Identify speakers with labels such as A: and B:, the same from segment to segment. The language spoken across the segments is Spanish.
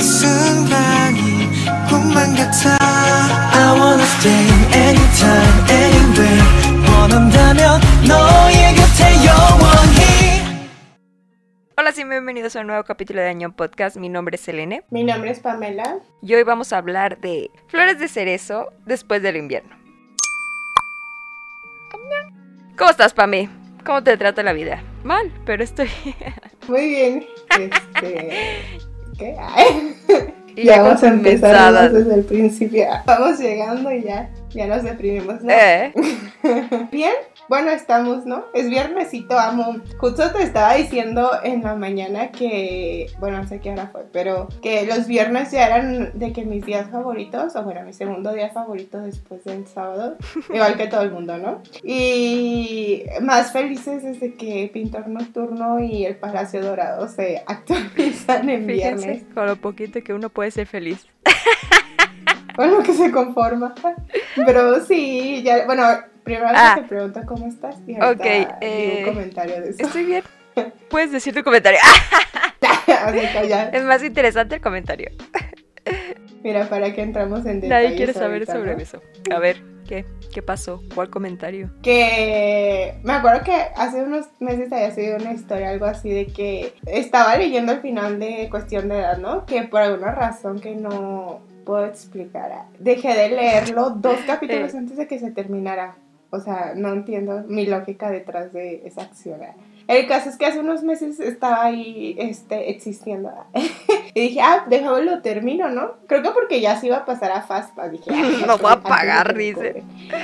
A: 이 순간이 꿈만 같아 I wanna stay anytime anywhere 원한다면 너의 곁에 영원히
B: Hola, sí, bienvenidos a un nuevo capítulo de Año Podcast. Mi nombre es Selene
C: Mi nombre es Pamela.
B: y hoy vamos a hablar de flores de cerezo después del invierno. ¿Cómo estás, Pame? ¿Cómo te trata la vida? Mal, pero estoy.
C: Muy bien. Este, ¿Qué? Ya vamos a empezar desde el principio. Vamos llegando y ya, ya nos deprimimos. ¿no?
B: Eh,
C: Bien, bueno, estamos, ¿no? Es viernesito, amo. Justo te estaba diciendo en la mañana que, bueno, no sé qué hora fue, pero que los viernes ya eran de que mis días favoritos, o bueno, mi segundo día favorito después del sábado, igual que todo el mundo, ¿no? Y más felices desde que Pintor Nocturno y el Palacio Dorado se actualizan en viernes.
B: con lo poquito que uno puede ser feliz.
C: Con lo que se conforma. Pero sí, ya, bueno, primero
B: Ah.
C: te pregunto cómo estás y ahorita
B: Ok,
C: digo
B: eh,
C: un comentario de eso.
B: Estoy bien. Puedes decir tu comentario. Es más interesante el comentario.
C: Mira, para que entramos en detalles
B: Nadie quiere saber
C: ahorita,
B: sobre
C: ¿no?
B: eso. A ver, ¿qué? ¿Qué pasó? ¿Cuál comentario?
C: Que me acuerdo que hace unos meses había sido una historia, algo así, de que estaba leyendo el final de Cuestión de Edad, ¿no? Que por alguna razón que no puedo explicar, dejé de leerlo dos capítulos antes de que se terminara. O sea, no entiendo mi lógica detrás de esa acción. El caso es que hace unos meses estaba ahí este, existiendo. y dije, ah, déjame lo termino, ¿no? Creo que porque ya se iba a pasar a Fastpass. Dije, ah,
B: No voy a pagar, dice.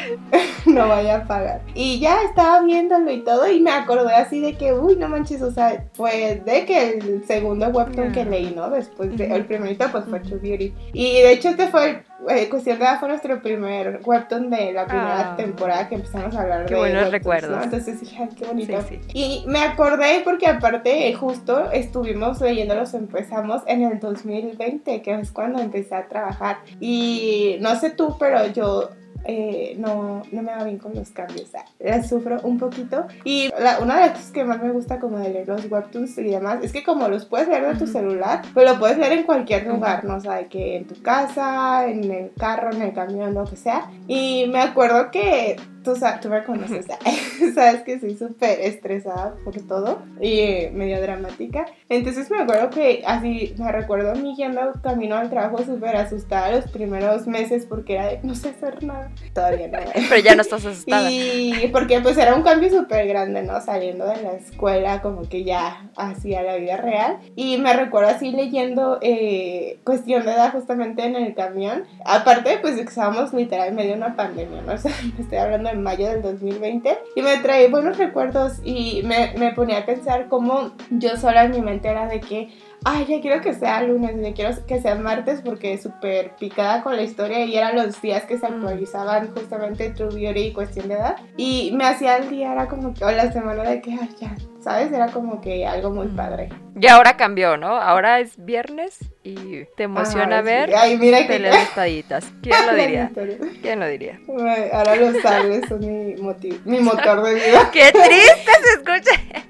C: no vaya a pagar. Y ya estaba viéndolo y todo y me acordé así de que, uy, no manches, o sea, fue de que el segundo webtoon que
B: Ah.
C: leí, ¿no? Después de, el primerito pues fue. True Beauty. Y de hecho este fue, el- eh, Cuestión de Edad fue nuestro primer webtoon de la primera
B: Ah.
C: temporada que empezamos a hablar
B: Qué
C: de
B: buenos
C: webtoons,
B: recuerdos.
C: ¿no? Entonces dije, qué bonito.
B: Sí, sí.
C: Y me acordé porque aparte eh, justo estuvimos leyéndolos, empezamos en el 2020, que es cuando empecé a trabajar. Y no sé tú, pero yo eh, no, no me va bien con los cambios. sea, las sufro un poquito. Y la- una de las cosas que más me gusta como de leer los webtoons y demás es que como los puedes leer de tu celular, pero lo puedes leer en cualquier lugar, ¿no? O sea, de que en tu casa, en el carro, en el camión, lo que sea. Y me acuerdo que tú, tú me conoces, sabes que soy súper estresada por todo y eh, medio dramática. Entonces me acuerdo que así me recuerdo a mí yendo camino al trabajo súper asustada los primeros meses porque era de no sé hacer nada. Todavía no.
B: Pero ya no estás asustada.
C: Y porque pues era un cambio súper grande, ¿no? Saliendo de la escuela como que ya hacia la vida real. Y me recuerdo así leyendo eh, Cuestión de Edad justamente en el camión. Aparte pues de estábamos literal en medio de una pandemia, ¿no? O sea, estoy hablando en mayo del 2020. Y me trae buenos recuerdos y me, me ponía a pensar cómo yo sola en mi mente era de que ay, ya quiero que sea lunes, ya quiero que sea martes porque súper picada con la historia y eran los días que se
B: Mm.
C: actualizaban justamente True Beauty y Cuestión de Edad. Y me hacía el día, era como que, o la semana de que, ay, ya, ¿sabes? Era como que algo muy
B: Mm.
C: padre.
B: Y ahora cambió, ¿no? Ahora es viernes y te emociona
C: Ay, sí.
B: ver
C: Ay, mira que...
B: espaditas. ¿Quién lo diría? ¿Quién lo diría?
C: Ay, Ahora los sables son mi, motivo, mi motor de vida.
B: ¡Qué triste se escucha!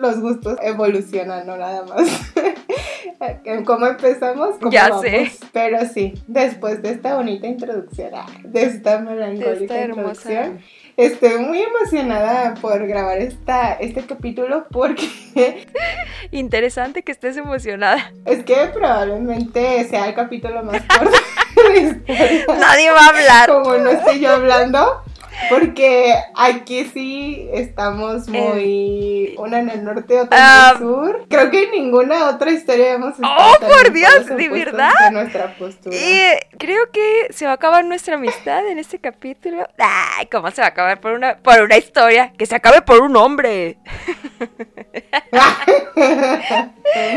C: Los gustos evolucionan, no nada más. ¿Cómo empezamos? ¿Cómo
B: Ya
C: vamos?
B: sé.
C: Pero sí, después de esta bonita introducción, ah, de esta melancólica
B: Esta
C: introducción, estoy muy emocionada por grabar esta, este capítulo porque
B: Interesante que estés emocionada.
C: es que probablemente sea el capítulo más corto de la historia.
B: Nadie va a hablar.
C: Como no estoy yo hablando. Porque aquí sí estamos muy. Una en el norte, otra
B: Ah.
C: en el sur. Creo que en ninguna otra historia hemos estado
B: ¡Oh,
C: tan
B: por Dios! ¿De verdad?
C: de nuestra postura.
B: Y creo que se va a acabar nuestra amistad en este capítulo. Ay, ¿cómo se va a acabar por una, por una historia? Que se acabe por un hombre.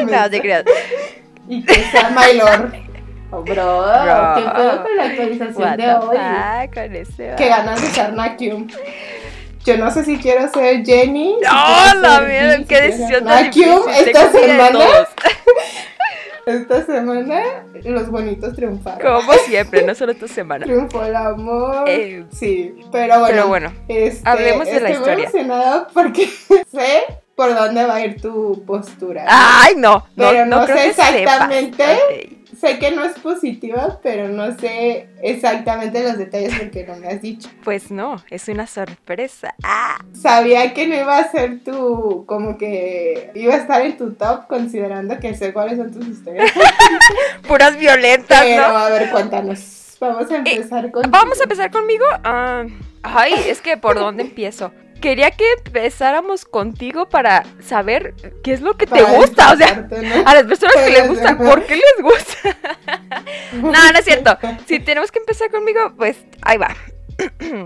B: No, te creas.
C: Y que sea Maylor. Bro,
B: Bro.
C: ¿qué pedo con la actualización
B: What
C: de hoy?
B: con ese
C: Que
B: va-
C: ganas de ser Nakium. Yo no sé si quiero ser Jenny.
B: ¡No, la mierda! ¡Qué
C: si
B: decisión
C: Nakium. Esta semana, esta semana, los bonitos triunfaron.
B: Como siempre, no solo esta semana.
C: Triunfó el amor.
B: Eh,
C: sí, pero bueno.
B: Pero bueno,
C: este,
B: hablemos de la
C: estoy
B: historia.
C: muy emocionada porque sé por dónde va a ir tu postura.
B: Ay, no.
C: Pero no,
B: creo
C: sé exactamente. Sé que no es positiva, pero no sé exactamente los detalles porque no me has dicho.
B: Pues no, es una sorpresa. Ah,
C: Sabía que no iba a ser tu, como que iba a estar en tu top considerando que sé cuáles son tus historias.
B: puras violentas,
C: Pero
B: ¿no?
C: a ver, cuéntanos. Vamos a empezar con.
B: Vamos a empezar conmigo. Ah, ay, es que por dónde empiezo. Quería que empezáramos contigo para saber qué es lo que te gusta. O sea, a las personas que les gusta. ¿por qué les gusta? No, no es cierto. Si tenemos que empezar conmigo, pues ahí va.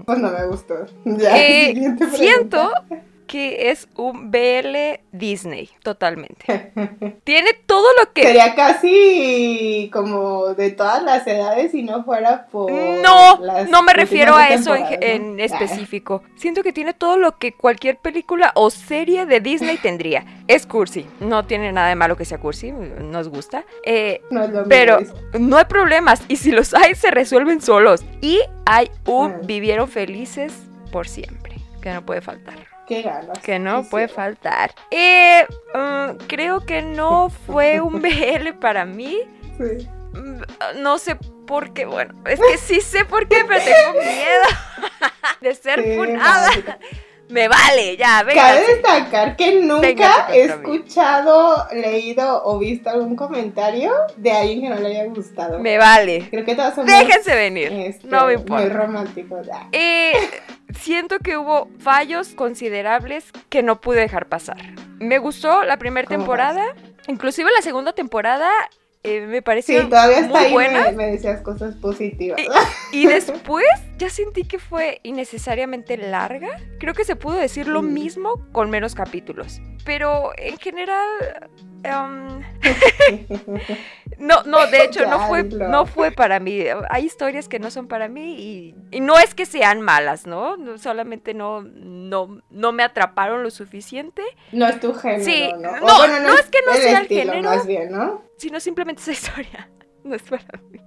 C: Pues no me gustó. Ya,
B: Eh, siento que es un BL Disney, totalmente. Tiene todo lo que...
C: Sería casi como de todas las edades si no fuera por.
B: No, no me refiero a eso en,
C: ¿no?
B: específico. Siento que tiene todo lo que cualquier película o serie de Disney tendría. Es cursi, no tiene nada de malo que sea cursi, nos gusta. Eh,
C: Ah, no es lo mismo,
B: pero
C: dice.
B: no hay problemas y si los hay se resuelven solos. Y hay un
C: Ah.
B: vivieron felices por siempre, que no puede faltar.
C: Qué ganas.
B: Que no puede faltar. Eh, mm, creo que no fue un BL para mí.
C: Sí.
B: Mm, No sé por qué, bueno, es que sí sé por qué, pero tengo miedo de ser
C: Sí, básica.
B: Me vale, ya,
C: Cabe
B: venga.
C: destacar que nunca he
B: mí.
C: escuchado, leído o visto algún comentario de alguien que no le haya gustado.
B: Me vale.
C: Creo que todos somos
B: Déjense venir.
C: este,
B: No me
C: muy
B: importa.
C: románticos. Ah,
B: Eh, siento que hubo fallos considerables que no pude dejar pasar. Me gustó la primera
C: ¿Cómo
B: temporada, inclusive la segunda temporada eh, me pareció
C: Sí, todavía está
B: muy
C: ahí
B: buena.
C: me, me decías cosas positivas.
B: Y después ya sentí que fue innecesariamente larga. Creo que se pudo decir lo mismo con menos capítulos. Pero en general... em, no, no, de hecho no fue, no fue para mí. Hay historias que no son para mí y, y no es que sean malas, ¿no? No, Solamente no, no, no me atraparon lo suficiente,
C: No es tu género,
B: Sí,
C: ¿no? O
B: no, no es que no sea el
C: estilo,
B: género.
C: Más bien, ¿no?
B: Sino simplemente esa historia. No es para mí.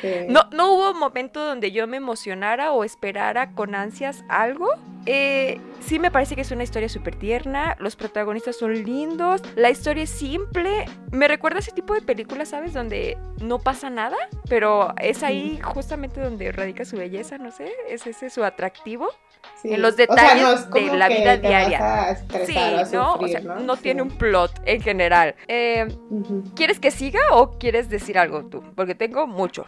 C: Sí.
B: No, no hubo momento donde yo me emocionara o esperara con ansias algo. Eh, sí me parece que es una historia súper tierna, los protagonistas son lindos, la historia es simple. Me recuerda a ese tipo de películas, ¿sabes? Donde no pasa nada, pero es ahí justamente donde radica su belleza, no sé, es ese su atractivo.
C: Sí.
B: en los
C: O sea,
B: detalles
C: no
B: de la vida diaria. Sí, ¿no?
C: sufrir,
B: o sea,
C: ¿no?
B: no
C: Sí.
B: tiene un plot en general. Eh. ¿Quieres que siga o quieres decir algo tú? Porque tengo mucho.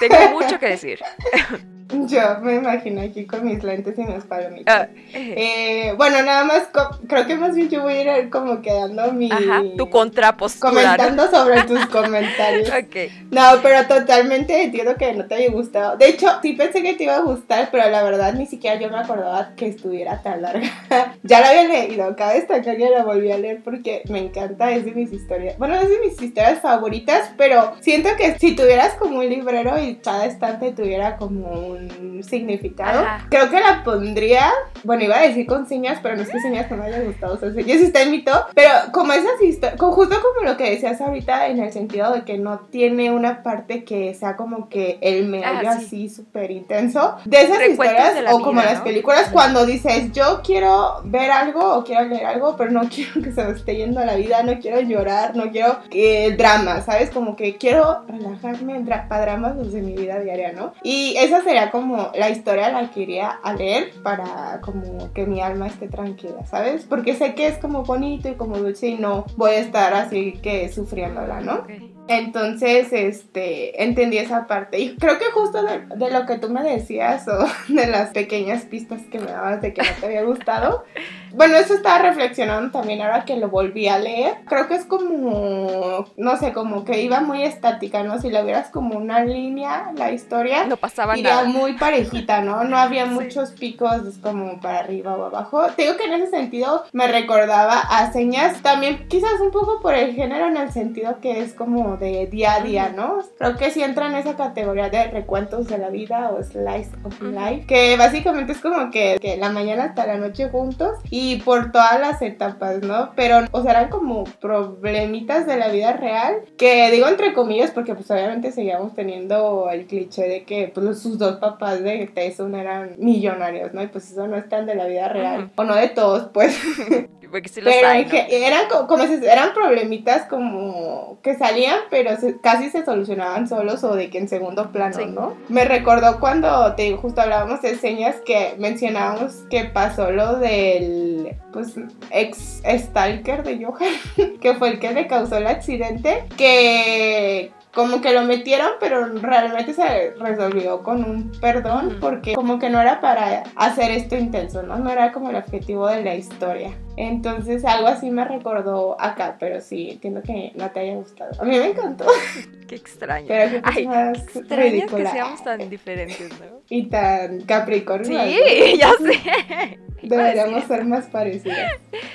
B: Tengo mucho que decir.
C: Yo me imagino aquí con mis lentes y mis palomitas.
B: Ah, eh,
C: bueno, nada más, creo que más bien yo voy a ir como quedando mi...
B: Ajá, tu contrapostura.
C: Comentando sobre tus comentarios.
B: Ok.
C: No, pero totalmente entiendo que no te haya gustado. De hecho, sí pensé que te iba a gustar, pero la verdad ni siquiera yo me acordaba que estuviera tan larga. ya la había leído, cabe destacar que la volví a leer porque me encanta, es de mis historias. Bueno, es de mis historias favoritas, pero siento que si tuvieras como un librero y cada estante tuviera como un significado,
B: Ajá.
C: creo que la pondría, bueno, iba a decir con señas, pero no es que señas no me haya gustado, o sea, señas sí está en mi top, pero como esas historias, justo como lo que decías ahorita en el sentido de que no tiene una parte que sea como que el meollo
B: Ah, sí.
C: así súper intenso, de esas
B: Recuentos
C: historias
B: de
C: o como
B: vida,
C: las
B: ¿no?
C: películas cuando dices yo quiero ver algo o quiero leer algo, pero no quiero que se me esté yendo la vida, no quiero llorar, no quiero que drama, ¿sabes? Como que quiero relajarme para dramas de mi vida diaria, ¿no? Y esa sería como la historia la que iría a leer para como que mi alma esté tranquila, ¿sabes? Porque sé que es como bonito y como dulce y no voy a estar así que sufriéndola, ¿no? Entonces, este, entendí esa parte. Y creo que justo de, de lo que tú me decías o de las pequeñas pistas que me dabas de que no te había gustado. Bueno, eso estaba reflexionando también ahora que lo volví a leer. Creo que es como, no sé, como que iba muy estática, ¿no? Si lo vieras como una línea, la historia,
B: No pasaba
C: iría
B: nada.
C: muy parejita, ¿no? No había
B: Sí.
C: muchos picos como para arriba o abajo. Te digo que en ese sentido me recordaba a señas, también quizás un poco por el género en el sentido que es como de día a día, ¿no? Creo que sí entra en esa categoría de recuentos de la vida o slice of life, que básicamente es como que, que la mañana hasta la noche juntos y por todas las etapas, ¿no? Pero, o sea, eran como problemitas de la vida real, que digo entre comillas porque pues obviamente seguíamos teniendo el cliché de que pues sus dos papás de Tyson eran millonarios, ¿no? Y pues eso no es tan de la vida real, o no de todos, pues.
B: Porque sí los
C: Pero
B: hay, ¿no?
C: eran co- como, eran problemitas como que salían, pero se- casi se solucionaban solos o de que en segundo plano,
B: Sí.
C: ¿no? Me recordó cuando te justo hablábamos de señas que mencionábamos que pasó lo del pues ex stalker de Johan, que fue el que le causó el accidente, que como que lo metieron, pero realmente se resolvió con un perdón, porque como que no era para hacer esto intenso, ¿no? No era como el objetivo de la historia. Entonces algo así me recordó acá, pero sí, entiendo que no te haya gustado. A mí me encantó,
B: Qué extraño.
C: pero que
B: Ay,
C: es más
B: Extrañas que seamos tan diferentes, ¿no?
C: y tan capricornio.
B: Sí, ya sé.
C: Deberíamos ser más parecidos.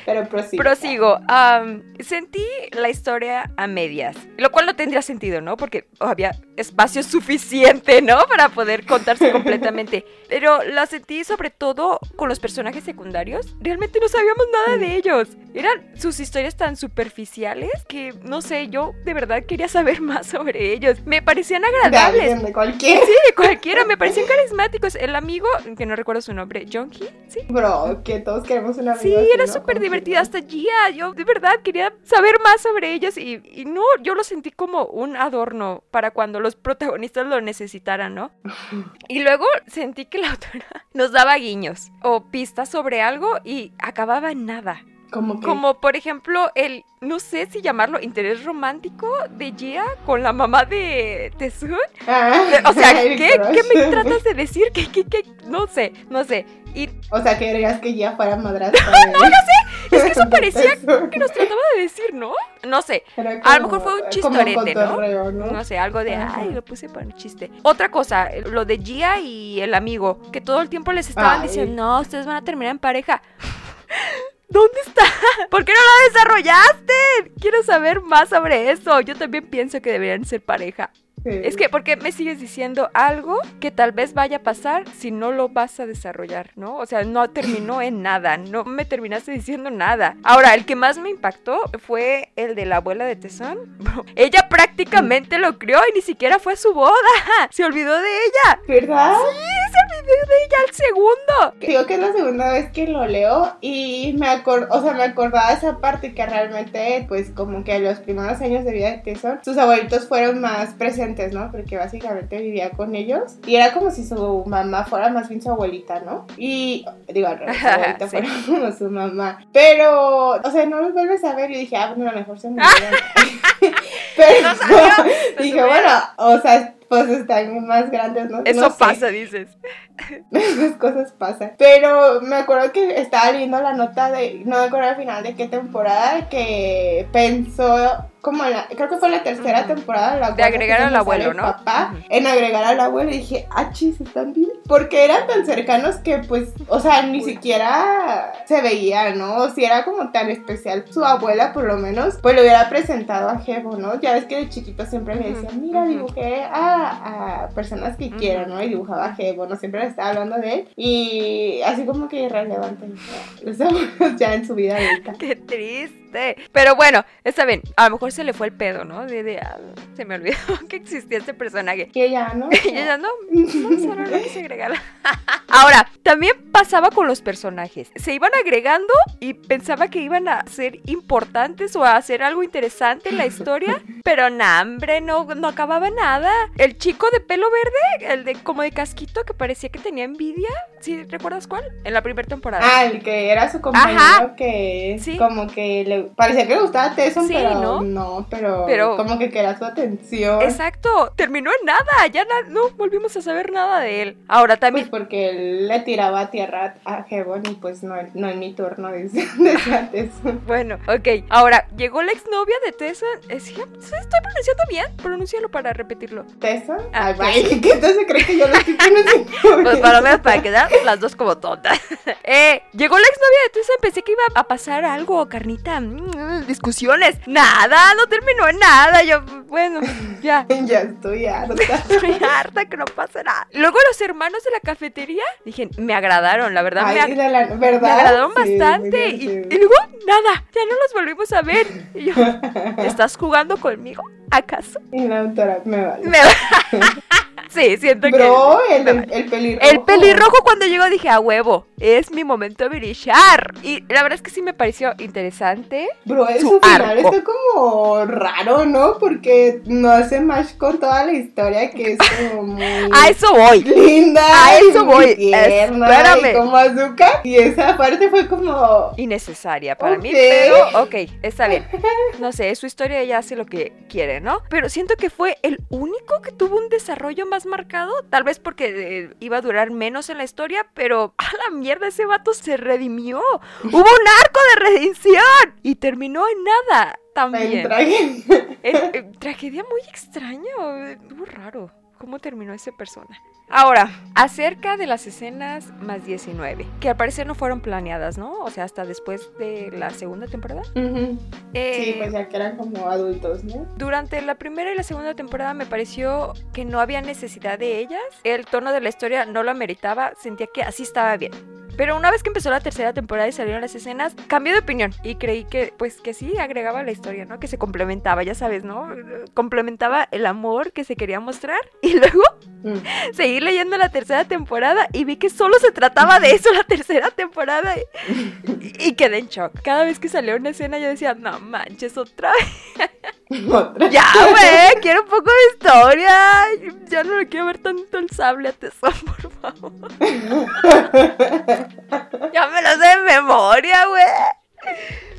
C: Pero prosigo.
B: Prosigo. sentí la historia a medias, lo cual no tendría sentido, ¿no? Porque había espacio suficiente, ¿no? Para poder contarse completamente. Pero la sentí sobre todo con los personajes secundarios. Realmente no sabíamos nada de ellos. Eran sus historias tan superficiales que, no sé, yo de verdad quería saber más sobre ellos. Me parecían
C: De
B: agradables.
C: alguien, de cualquier.
B: Sí, de cualquiera, me parecían carismáticos. El amigo, que no recuerdo su nombre, Jonky, ¿sí?
C: Bro, que todos queremos una
B: Sí, era súper divertida hasta Gia. Yo de verdad quería saber más sobre ellos y, y no, yo lo sentí como un adorno para cuando los protagonistas lo necesitaran, ¿no? Y luego sentí que la autora nos daba guiños o pistas sobre algo y acababa en nada.
C: Como que.
B: Como por ejemplo el, no sé si llamarlo interés romántico de Gia con la mamá de Tesun.
C: Ah,
B: O sea, ¿qué. ¿qué me tratas de decir? ¿Qué, qué, qué? No sé, no sé. Y
C: O sea, querías que ya fuera madrastra. no, no sé.
B: es que eso parecía que nos trataba de decir, ¿no? No sé. A lo mejor fue un chistorete, ¿no?
C: ¿no?
B: No sé, algo de,
C: Ajá.
B: ay, lo puse para un chiste. Otra cosa, lo de Gia y el amigo, que todo el tiempo les estaban
C: Ay.
B: diciendo, no, ustedes van a terminar en pareja. ¿Dónde está? ¿Por qué no lo desarrollaste? Quiero saber más sobre eso. Yo también pienso que deberían ser pareja.
C: Sí.
B: Es que, ¿por qué me sigues diciendo algo que tal vez vaya a pasar si no lo vas a desarrollar, ¿no? O sea, no terminó en nada, no me terminaste diciendo nada. Ahora, el que más me impactó fue el de la abuela de Tesón. Ella prácticamente lo crió y ni siquiera fue a su boda. Se olvidó de ella.
C: ¿Verdad?
B: Se olvidó de ella al segundo.
C: Digo que es la segunda vez que lo leo y me acor o sea, me acordaba de esa parte que realmente, pues como que los primeros años de vida de Tesson, sus abuelitos fueron más presentes, ¿no? Porque básicamente vivía con ellos y era como si su mamá fuera más bien su abuelita, ¿no? Y digo, al revés, su abuelita
B: Sí.
C: fuera como su mamá. Pero, o sea, no los vuelves a ver y dije, ah, bueno, a lo mejor se murieron. Pero
B: No salió, no
C: dije, bueno, o sea, pues están más grandes, ¿no?
B: Eso
C: No sé.
B: pasa, dices.
C: Esas cosas pasan. Pero me acuerdo que estaba leyendo la nota de, no me acuerdo al final de qué temporada, que pensó como la, creo que fue la tercera
B: Ujú.
C: temporada, la
B: De agregar al abuelo, ¿no?
C: Papá,
B: Ujú.
C: en agregar al abuelo y dije, ah, chis, están bien. Porque eran tan cercanos que pues, o sea, ni
B: Uy.
C: siquiera se veía, ¿no? Si era como tan especial su abuela, por lo menos, pues le hubiera presentado a Jevo, ¿no? Ya ves que de chiquito siempre le
B: Ujú,
C: decían, mira, dibujé a, a personas que quiero, ¿no? Y dibujaba a Jevo, ¿no? Siempre estaba hablando de él. Y así como que irrelevante. Los abuelos ya en su vida adulta.
B: Qué triste. Pero bueno, está bien. A lo mejor se le fue el pedo, ¿no? De, de, ah, se me olvidó que existía este personaje.
C: Y ella, ¿no?
B: Y ella no, no, lo quise agregar. Ahora, también pasaba con los personajes. Se iban agregando y pensaba que iban a ser importantes o a hacer algo interesante en la historia, pero no, hombre, no, no acababa nada. El chico de pelo verde, el de como de casquito que parecía que tenía envidia, ¿sí recuerdas cuál? En la primera temporada.
C: Ah, el que era su compañero
B: Ajá.
C: que
B: Sí.
C: como que le parecía que le gustaba a Tesson,
B: Sí,
C: pero
B: ¿no?
C: ¿no? Pero,
B: Pero-
C: como que quería su atención.
B: Exacto, terminó en nada, ya na- no volvimos a saber nada de él. Ahora
C: Pues
B: también
C: porque él le tiraba a tierra a Hebon y pues no, no en mi turno, dice, Tesson.
B: Bueno, ok. Ahora, llegó la exnovia de Tessa. Es que, ¿sí ¿Estoy pronunciando bien? Pronúncialo para repetirlo.
C: ¿Tesson?
B: Ah,
C: Ay,
B: pues.
C: ¿qué entonces cree que yo lo estoy pronunciando?
B: Pues para lo menos para quedar las dos como tontas. eh, llegó la exnovia de Tessa. Pensé que iba a pasar algo, carnita. mm, discusiones. Nada, no terminó en nada. Yo, bueno, ya.
C: ya estoy harta.
B: Estoy harta que no pase nada. Luego los hermanos de la cafetería, dije, me agradaron, la verdad,
C: Ay,
B: me, ag-
C: sí, de la, ¿verdad?
B: me agradaron
C: Sí,
B: bastante. Y, luego, nada, ya no los volvimos a ver. Y yo, ¿estás jugando conmigo? ¿Acaso?
C: Y la autora me vale.
B: Me- Sí, siento
C: Bro,
B: que.
C: el, el, el pelirrojo.
B: El pelirrojo cuando llegó dije, a huevo, es mi momento de brillar. Y la verdad es que sí me pareció interesante.
C: Bro,
B: su
C: su final
B: arco.
C: está como raro, ¿no? Porque no hace match con toda la historia que es como muy
B: A eso voy.
C: linda.
B: a eso voy.
C: Tierna,
B: Espérame.
C: Y como azúcar. Y esa parte fue como.
B: Innecesaria para mí,
C: Ok.
B: pero ok, está bien. No sé, es su historia, ella hace lo que quiere, ¿no? Pero siento que fue el único que tuvo un desarrollo más marcado, tal vez porque eh, iba a durar menos en la historia, pero a la mierda ese vato se redimió. Hubo un arco de redención y terminó en nada también. tragedia muy extraña, eh, muy raro. ¿Cómo terminó esa persona? Ahora, acerca de las escenas más 19, que al parecer no fueron planeadas, ¿no? O sea, hasta después de la segunda temporada.
C: Ujú.
B: Eh,
C: Sí, pues ya que eran como adultos, ¿no?
B: Durante la primera y la segunda temporada me pareció que no había necesidad de ellas. El tono de la historia no lo ameritaba, sentía que así estaba bien. Pero una vez que empezó la tercera temporada y salieron las escenas, cambié de opinión y creí que, pues, que sí agregaba la historia, ¿no? Que se complementaba, ya sabes, ¿no? Complementaba el amor que se quería mostrar. Y luego
C: Mm.
B: seguí leyendo la tercera temporada y vi que solo se trataba de eso la tercera temporada y, y quedé en shock. Cada vez que salía una escena yo decía, no manches, otra vez.
C: Otra.
B: Ya, güey, quiero un poco de historia. Ya no le quiero ver tanto el sable a tesón, por favor. Ya me lo sé de memoria, güey.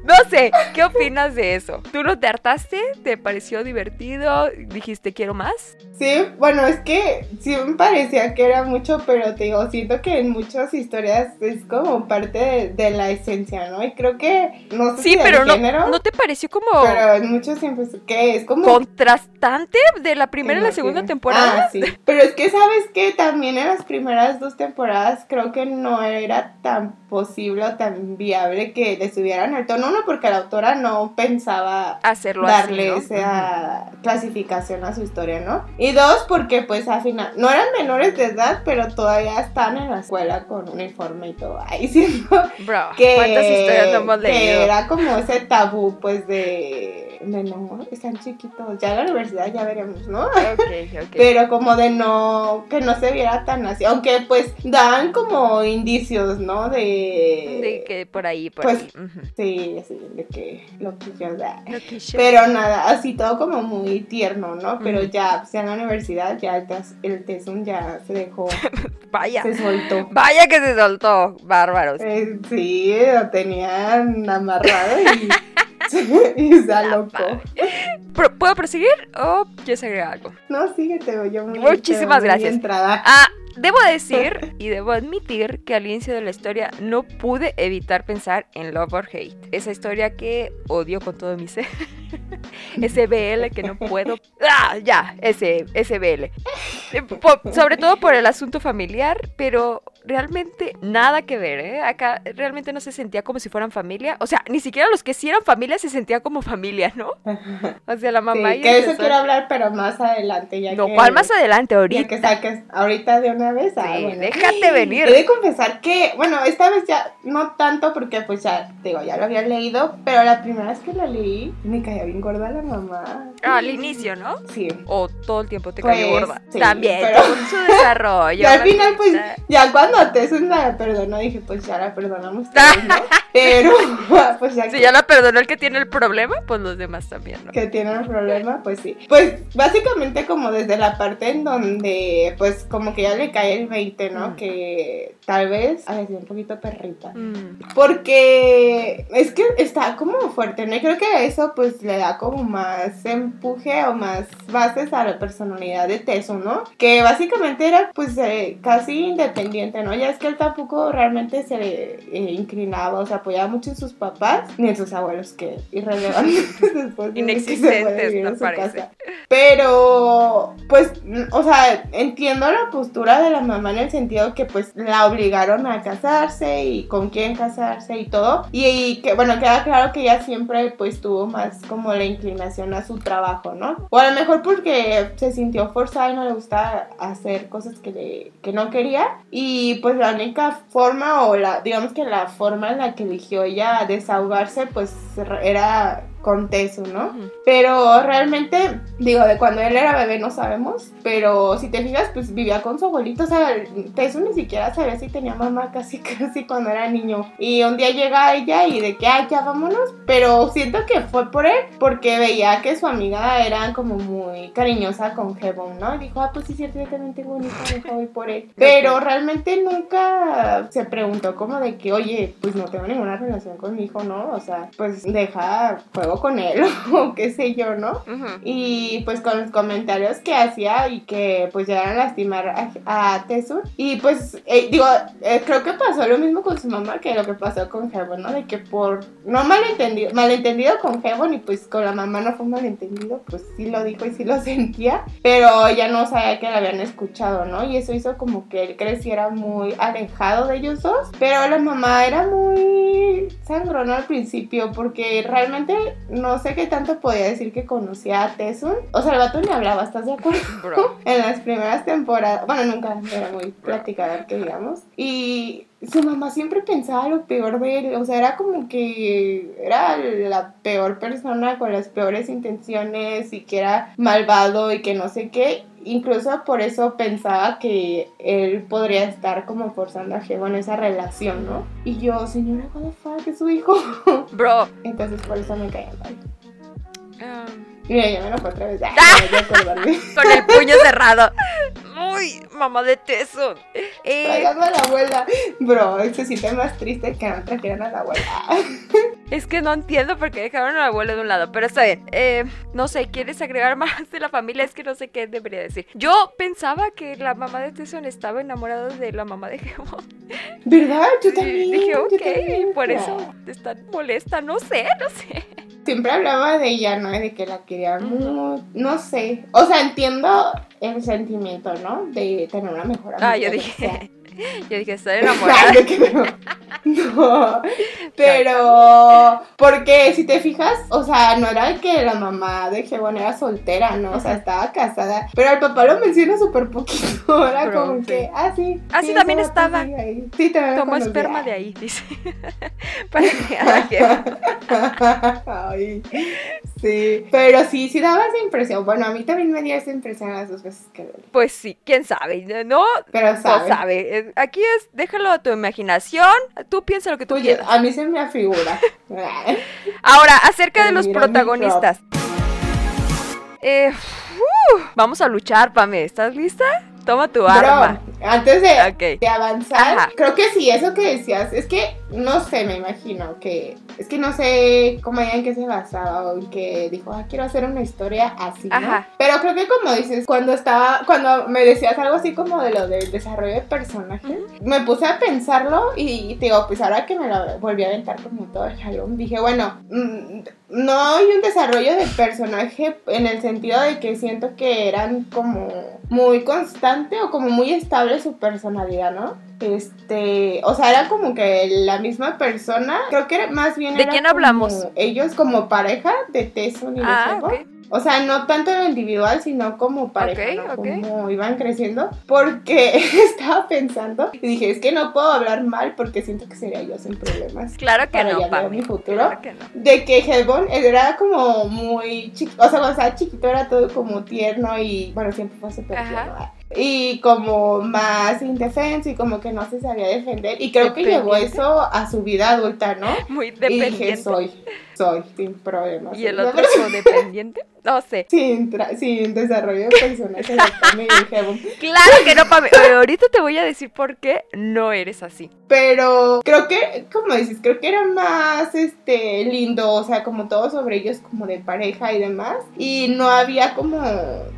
B: No sé, ¿qué opinas de eso? ¿Tú no te hartaste? ¿Te pareció divertido? ¿Dijiste quiero más?
C: Sí, bueno, es que sí me parecía que era mucho, pero te digo, siento que en muchas historias es como parte de, de la esencia, ¿no? Y creo que, no sé
B: Sí,
C: si
B: pero no,
C: género,
B: ¿no te pareció como
C: pero en muchos siempre es que es como...
B: contrastante de la primera y la segunda temporada?
C: Ah, sí. Pero es que sabes que también en las primeras dos temporadas creo que no era tan posible o tan viable que le subieran el tono. Uno, porque la autora no pensaba
B: Hacerlo
C: darle
B: así, ¿no?
C: esa clasificación a su historia, ¿no? Y dos, porque pues al final no eran menores de edad, pero todavía están en la escuela con uniforme y todo. Ahí siento
B: Bro,
C: que,
B: ¿cuántas historias no hemos
C: que
B: leído?
C: era como ese tabú pues de, de no, están chiquitos, ya en la universidad ya veremos, ¿no?
B: Ok, ok.
C: Pero como de no, que no se viera tan así, aunque pues dan como indicios, ¿no? De...
B: De que por ahí, por
C: Pues,
B: ahí.
C: Sí, así, de que lo que yo da.
B: Lo que yo-
C: Pero nada, así todo como muy tierno, ¿no? Pero ya, pues en la universidad ya el, el tesón ya se dejó,
B: Vaya.
C: se soltó.
B: Vaya que se soltó, bárbaros.
C: Eh, sí, lo tenían amarrado y, y se alocó.
B: Pro- ¿Puedo proseguir o quieres agregar algo?
C: No, síguete, yo muy
B: Muchísimas gracias. Ah, debo decir y debo admitir que al inicio de la historia no pude evitar pensar en Love or Hate. Esa historia que odio con todo mi ser. SBL que no puedo. Ah, ya, ese SBL. Eh, po- sobre todo por el asunto familiar, pero realmente nada que ver, ¿eh? Acá realmente no se sentía como si fueran familia. O sea, ni siquiera los que sí eran familia se sentían como familia, ¿no? O sea, la mamá
C: Sí,
B: y
C: que eso quiero hablar, pero más adelante. Ya
B: No,
C: que,
B: ¿cuál más adelante?
C: Ya
B: Ahorita.
C: que saques ahorita de una vez. ah,
B: Sí,
C: bueno.
B: déjate venir.
C: He de confesar que, bueno, esta vez ya no tanto porque pues ya, digo, ya lo había leído, pero la primera vez que lo leí me caía bien gorda la mamá.
B: Ah, al inicio, ¿no?
C: Sí.
B: O todo el tiempo te
C: Pues,
B: cayó gorda.
C: sí,
B: También,
C: pero-
B: todo su desarrollo.
C: Y al final, pues, ya cuando Tessun la perdonó, dije, pues ya la perdonamos todos, ¿no? Pero, pues ya
B: Si
C: que,
B: ya la perdonó el que tiene el problema, pues los demás también, ¿no?
C: que tiene un problema, pues sí. Pues básicamente como desde la parte en donde, pues como que ya le cae el 20, ¿no?
B: Mm.
C: Que tal vez, a sí, un poquito perrita.
B: Mm.
C: Porque es que está como fuerte, ¿no? Y creo que eso pues le da como más empuje o más bases a la personalidad de Teso, ¿no? Que básicamente era pues eh, casi independiente, ¿no? Ya es que él tampoco realmente se eh, inclinaba o se apoyaba mucho en sus papás ni en sus abuelos, que irrelevantes después de que se
B: Inexistentes, me
C: en su
B: parece.
C: casa. Pero, pues, o sea, entiendo la postura de la mamá en el sentido que, pues, la obligaron a casarse y con quién casarse y todo. Y, y que, bueno, queda claro que ella siempre, pues, tuvo más como la inclinación a su trabajo, ¿no? O a lo mejor porque se sintió forzada y no le gustaba hacer cosas que, le, que no quería. Y, pues, la única forma o la, digamos que la forma en la que eligió ella desahogarse, pues, era con Tesu, ¿no? Pero realmente, digo, de cuando él era bebé no sabemos, pero si te fijas, pues vivía con su abuelito, o sea, Tesu ni siquiera sabía si tenía mamá casi, casi cuando era niño. Y un día llega ella y de que, ay, ya vámonos, pero siento que fue por él, porque veía que su amiga era como muy cariñosa con Hebon, ¿no? Y dijo, ah, pues sí, cierto, yo también tengo un hijo, voy por él. Pero realmente nunca se preguntó como de que, oye, pues no tengo ninguna relación con mi hijo, ¿no? O sea, pues deja juego con él o qué sé yo, ¿no?
B: Ujú.
C: Y pues con los comentarios que hacía y que pues llegaron a lastimar a, a Tesun. Y pues eh, digo, eh, creo que pasó lo mismo con su mamá que lo que pasó con Hebon, ¿no? De que por no malentendido, malentendido con Hebon y pues con la mamá no fue malentendido, pues sí lo dijo y sí lo sentía, pero ella no sabía que la habían escuchado, ¿no? Y eso hizo como que él creciera muy alejado de ellos dos, pero la mamá era muy sangrona al principio porque realmente no sé qué tanto podía decir que conocía a Tesun. O sea, el vato ni hablaba, ¿estás de acuerdo?
B: Bro.
C: en las primeras temporadas, bueno, nunca era muy platicador que digamos. Y su mamá siempre pensaba lo peor de él, o sea, era como que era la peor persona con las peores intenciones y que era malvado y que no sé qué. Incluso por eso pensaba que él podría estar como forzando a Jevo en esa relación, ¿no? Y yo, señora, what the fuck, es su hijo.
B: Bro.
C: Entonces por eso me caía mal.
B: um,
C: Mira, ya me lo fue otra vez. Ay, no voy a acordarme.
B: con el puño cerrado. Uy, mamá de Teso. Eh,
C: Traigan a la abuela. Bro, se siente más triste que no trajeran a la abuela.
B: es que no entiendo por qué dejaron al abuelo de un lado, pero está bien. Eh, no sé, ¿quieres agregar más de la familia? Es que no sé qué debería decir. Yo pensaba que la mamá de Teson estaba enamorada de la mamá de Gemo.
C: ¿Verdad? Yo también.
B: Dije, ok,
C: también.
B: por eso está molesta, no sé, no sé.
C: Siempre hablaba de ella, ¿no? De que la quería muy. No sé. O sea, entiendo el sentimiento, ¿no? De tener una mejor amiga.
B: Ah, yo dije. yo dije, está enamorada.
C: Ay, yo que no. No, pero porque si te fijas, o sea, no era que la mamá de Jebon era soltera, ¿no? O sea, estaba casada, pero el papá lo menciona súper poquito, era como que, ah, sí.
B: Ah, sí, también estaba.
C: ahí. Sí, también
B: Tomó esperma de ahí, dice. Para que.
C: Ay, sí, pero sí, sí daba esa impresión. Bueno, a mí también me dio esa impresión las dos veces que lo.
B: Pues sí, quién sabe, ¿no?
C: Pero
B: No
C: sabes,
B: sabe. Eh, Aquí es, déjalo a tu imaginación. Tú piensa lo que tú
C: pues,
B: quieras.
C: a mí se me afigura.
B: Ahora, acerca de los protagonistas. Eh, vamos a luchar, Pame. ¿Estás lista? Toma tu arma.
C: Antes de, avanzar,
B: Ajá.
C: creo que sí, eso que decías, es que no sé, me imagino que, es que no sé cómo ella en qué se basaba o en que dijo, ah, quiero hacer una historia así. Pero creo que como dices, cuando estaba, cuando me decías algo así como de lo del desarrollo de personaje, me puse a pensarlo y te digo, pues ahora que me lo volví a aventar como todo el jalón, dije, bueno, mm, no hay un desarrollo de personaje en el sentido de que siento que eran como muy constante o como muy estable su personalidad, ¿no? Este, o sea, era como que la misma persona, creo que era más bien
B: ¿De
C: era
B: quién hablamos?
C: Ellos como pareja de Tesson y de
B: Ah,
C: Jebo.
B: ok.
C: O sea, no tanto en lo individual, sino como pareja,
B: Ok,
C: ¿no?
B: ok.
C: Como iban creciendo. Porque estaba pensando y dije, es que no puedo hablar mal porque siento que sería yo sin problemas.
B: Claro que
C: Para
B: no, Pame.
C: mi futuro.
B: Claro que no.
C: De que Hellbound era como muy chiquito, o sea, cuando estaba chiquito era todo como tierno y, bueno, siempre fue súper tierno. Y como más indefenso y como que no se sabía defender. Y creo que
B: Dependiente.
C: eso a su vida adulta, ¿no?
B: Muy
C: Y dije,
B: dependiente.
C: soy, soy, sin problemas.
B: ¿Y el otro codependiente? No sé.
C: sin, sin desarrollo de de Heaven.
B: Claro que no, Pame. Ahorita te voy a decir por qué no eres así.
C: Pero creo que, como dices, creo que era más este lindo, o sea, como todo sobre ellos como de pareja y demás. Y no había como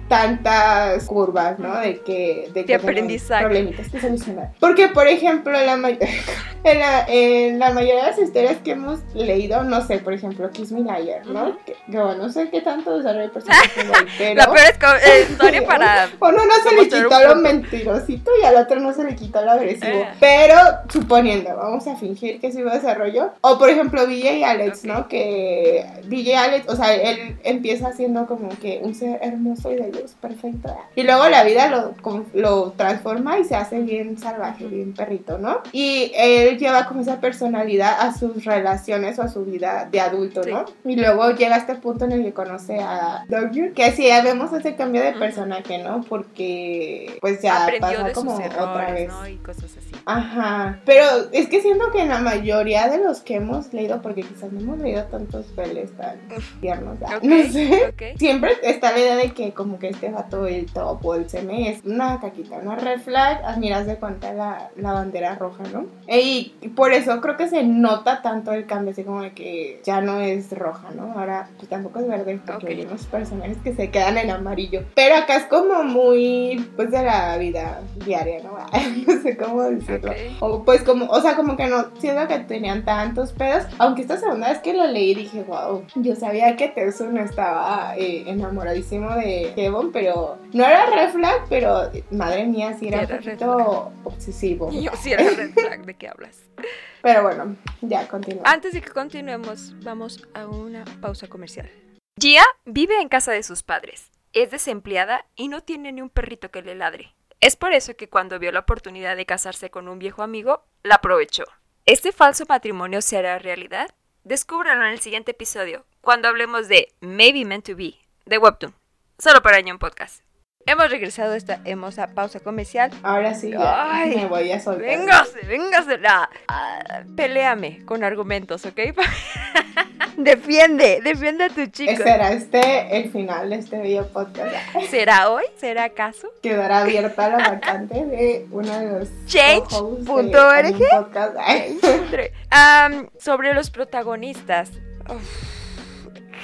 C: tantas curvas, ¿no? De que... De, que tener
B: aprendizaje.
C: Problemitas que solucionar. Porque, por ejemplo, la, en, la, en la mayoría de las historias que hemos leído, no sé, por ejemplo, Kiss Me Liar, ¿no? Que, que, bueno, no sé qué tanto desarrollo de personaje hay, pero...
B: La peor es eh, historia para.
C: A uno no se le quitó lo mentirosito y al otro no se le quitó lo agresivo.
B: Eh.
C: Pero suponiendo, vamos a fingir que sí hubo desarrollo. O por ejemplo, DJ Alex,
B: Ok.
C: ¿no? Que DJ Alex, o sea, él empieza siendo como que un ser hermoso y del luz, perfecto. Y luego la vida lo, lo transforma y se hace bien salvaje, bien perrito, ¿no? Y él lleva como esa personalidad a sus relaciones o a su vida de adulto,
B: Sí.
C: ¿no? Y luego llega este punto en el que conoce a Doggy, que sí, ya vemos ese cambio de personaje, ¿no? Porque pues ya
B: Aprendió
C: pasa
B: de sus
C: como otra
B: errores,
C: vez.
B: ¿no? Y cosas así.
C: Ajá, pero es que siento que en la mayoría de los que hemos leído, porque quizás no hemos leído tantos peles tan tiernos, ya,
B: Ok,
C: no sé,
B: ok.
C: siempre está la idea de que como que este vato, el top o el seme es una caquita, una red flag, ah, miras de cuenta la, la bandera roja, ¿no? Y por eso creo que se nota tanto el cambio, así como de que ya no es roja, ¿no? Ahora pues tampoco es verde, porque
B: Ok.
C: hay unos personajes que se quedan en amarillo, pero acá es como muy, pues de la vida diaria, ¿no? no sé cómo decirlo.
B: Ok.
C: O pues como, o sea, como que no siento que tenían tantos pedos. Aunque esta segunda vez que lo leí dije, wow, yo sabía que Tersun estaba eh, enamoradísimo de Kevin, pero no era red flag, pero madre mía, sí era,
B: Era
C: un poquito obsesivo.
B: Yo sí era red flag, ¿de qué hablas?
C: Pero bueno, ya continúa.
B: Antes de que continuemos, vamos a una pausa comercial. Gia vive en casa de sus padres, es desempleada y no tiene ni un perrito que le ladre. Es por eso que cuando vio la oportunidad de casarse con un viejo amigo, la aprovechó. ¿Este falso matrimonio se hará realidad? Descúbralo en el siguiente episodio, cuando hablemos de Maybe Meant to Be, de Webtoon, solo para Año Podcast. Hemos regresado a esta hermosa pausa comercial
C: Ahora sí, ya
B: Ay,
C: me voy a soltar.
B: Véngase, véngase. la- ah, Peléame con argumentos, ¿ok? defiende, defiende a tu chico.
C: ¿Será este el final de este video podcast?
B: ¿Será hoy? ¿Será acaso?
C: Quedará abierta la vacante de uno de los
B: Change.org. Am, sobre los protagonistas. Uf.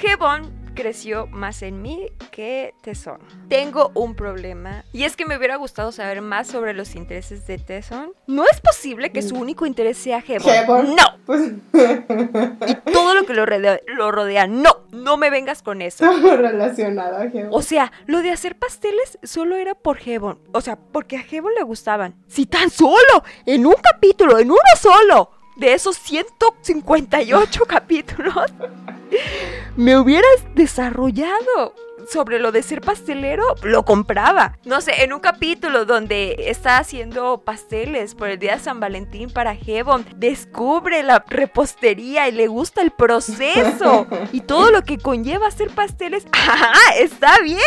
B: Hebon creció más en mí que Tesson. Tengo un problema y es que me hubiera gustado saber más sobre los intereses de Tesson. No es posible que su único interés sea Hebon.
C: Hebon.
B: No.
C: Pues
B: Y todo lo que lo rodea, lo rodea. No, no me vengas con eso.
C: relacionado a Geo.
B: O sea, lo de hacer pasteles solo era por Hebon. O sea, porque a Hebon le gustaban. Si tan solo, en un capítulo, en uno solo, de esos 158 capítulos, me hubieras desarrollado sobre lo de ser pastelero, lo compraba. No sé, en un capítulo donde está haciendo pasteles por el día de San Valentín para Hebon, descubre la repostería y le gusta el proceso y todo lo que conlleva hacer pasteles. ¡Ah! Está bien,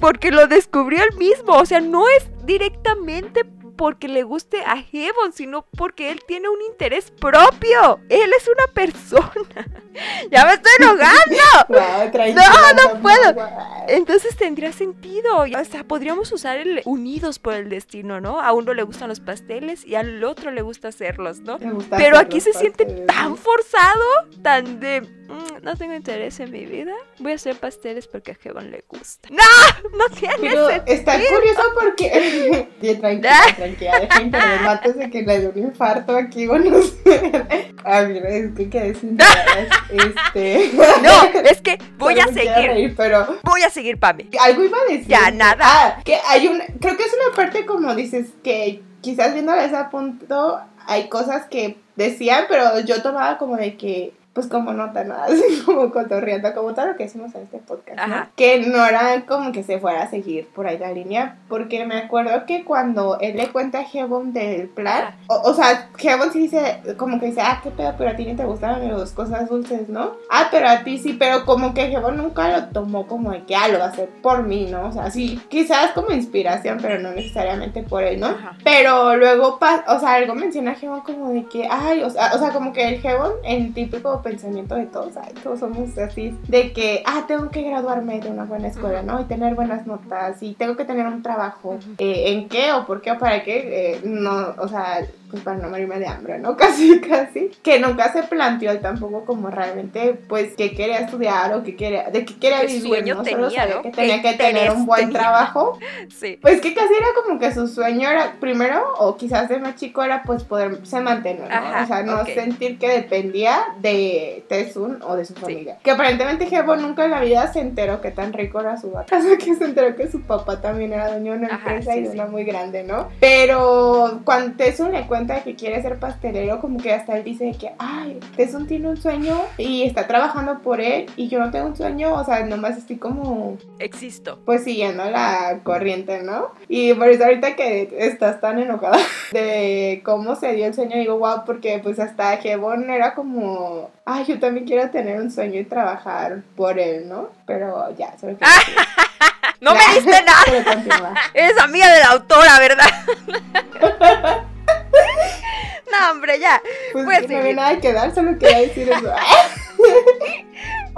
B: porque lo descubrió él mismo. O sea, no es directamente porque le guste a Hebon, sino porque él tiene un interés propio. Él es una persona. ya me estoy enojando. No, no puedo. Entonces tendría sentido. O sea, podríamos usar el unidos por el destino, ¿no? A uno le gustan los pasteles y al otro le gusta hacerlos, ¿no?
C: Gusta
B: Pero
C: hacer
B: aquí se siente tan forzado, tan de "Mm, no tengo interés en mi vida. Voy a hacer pasteles porque a Hebon le gusta. ¡No! No tiene
C: Pero
B: sentido.
C: está curioso porque. tranquila, deja internet antes de que le dé un infarto aquí, bueno, no sé. Ay, mira, es que quedé sin Este.
B: No, es que voy a
C: me quiero
B: seguir.
C: reír, pero
B: Voy a seguir, Pame.
C: algo iba a decir.
B: Ya, nada.
C: Ah, que hay un. Creo que es una parte como dices que quizás viéndola a ese punto hay cosas que decían, pero yo tomaba como de que. Pues como nota, nada, así como cotorreando, como todo lo que decimos en este podcast, ¿no?
B: Ajá.
C: Que no era como que se fuera a seguir por ahí la línea, porque me acuerdo que cuando él le cuenta a Hebon del plan, o, o sea, Hebon sí dice, como que dice, ah, qué pedo, pero a ti ni te gustan las cosas dulces, ¿no? Ah, pero a ti sí, pero como que Hebon nunca lo tomó como de que, ah, lo va a hacer por mí, ¿no? O sea, sí, quizás como inspiración, pero no necesariamente por él, ¿no?
B: Ajá.
C: Pero luego, o sea, algo menciona a Hebon como de que, ay, o sea, o sea, como que el Hebon, el típico pensamiento de todos, ay, todos somos así, de que, ah, tengo que graduarme de una buena escuela. ¿no? Y tener buenas notas, y tengo que tener un trabajo, eh, ¿en qué o por qué o para qué? Eh, no, o sea, pues para no morirme de hambre, ¿no? Casi, casi. Que nunca se planteó tampoco como realmente, pues, qué quería estudiar o qué quería, de qué quería
B: ¿Qué
C: vivir,
B: sueño
C: ¿no? Solo
B: tenía,
C: sabía
B: no?
C: que
B: ¿Qué
C: tenía que tener un buen
B: tenía?
C: trabajo
B: Sí.
C: pues que casi era como que su sueño era, primero, o quizás de más chico, era pues poderse mantener, ¿no?
B: Ajá,
C: o sea, no
B: ok.
C: sentir que dependía de de Tesun o de su familia. Que aparentemente Hebon nunca en la vida se enteró que tan rico era su vaca. Hasta que se enteró que su papá también era dueño de una
B: Ajá,
C: empresa
B: sí,
C: y de
B: sí.
C: una muy grande, ¿no? Pero cuando Tesun le cuenta que quiere ser pastelero, como que hasta él dice que, ay, Tesun tiene un sueño y está trabajando por él y yo no tengo un sueño, o sea, nomás estoy como
B: Existo.
C: pues siguiendo la corriente, ¿no? Y por eso ahorita que estás tan enojada de cómo se dio el sueño, digo, wow, porque pues hasta Hebon era como, ay, yo también quiero tener un sueño y trabajar por él, ¿no? Pero ya, solo que...
B: No me diste nada. Eres amiga de la autora, ¿verdad? no, hombre, ya.
C: Pues
B: Puedes
C: no había nada que dar, solo quería decir eso.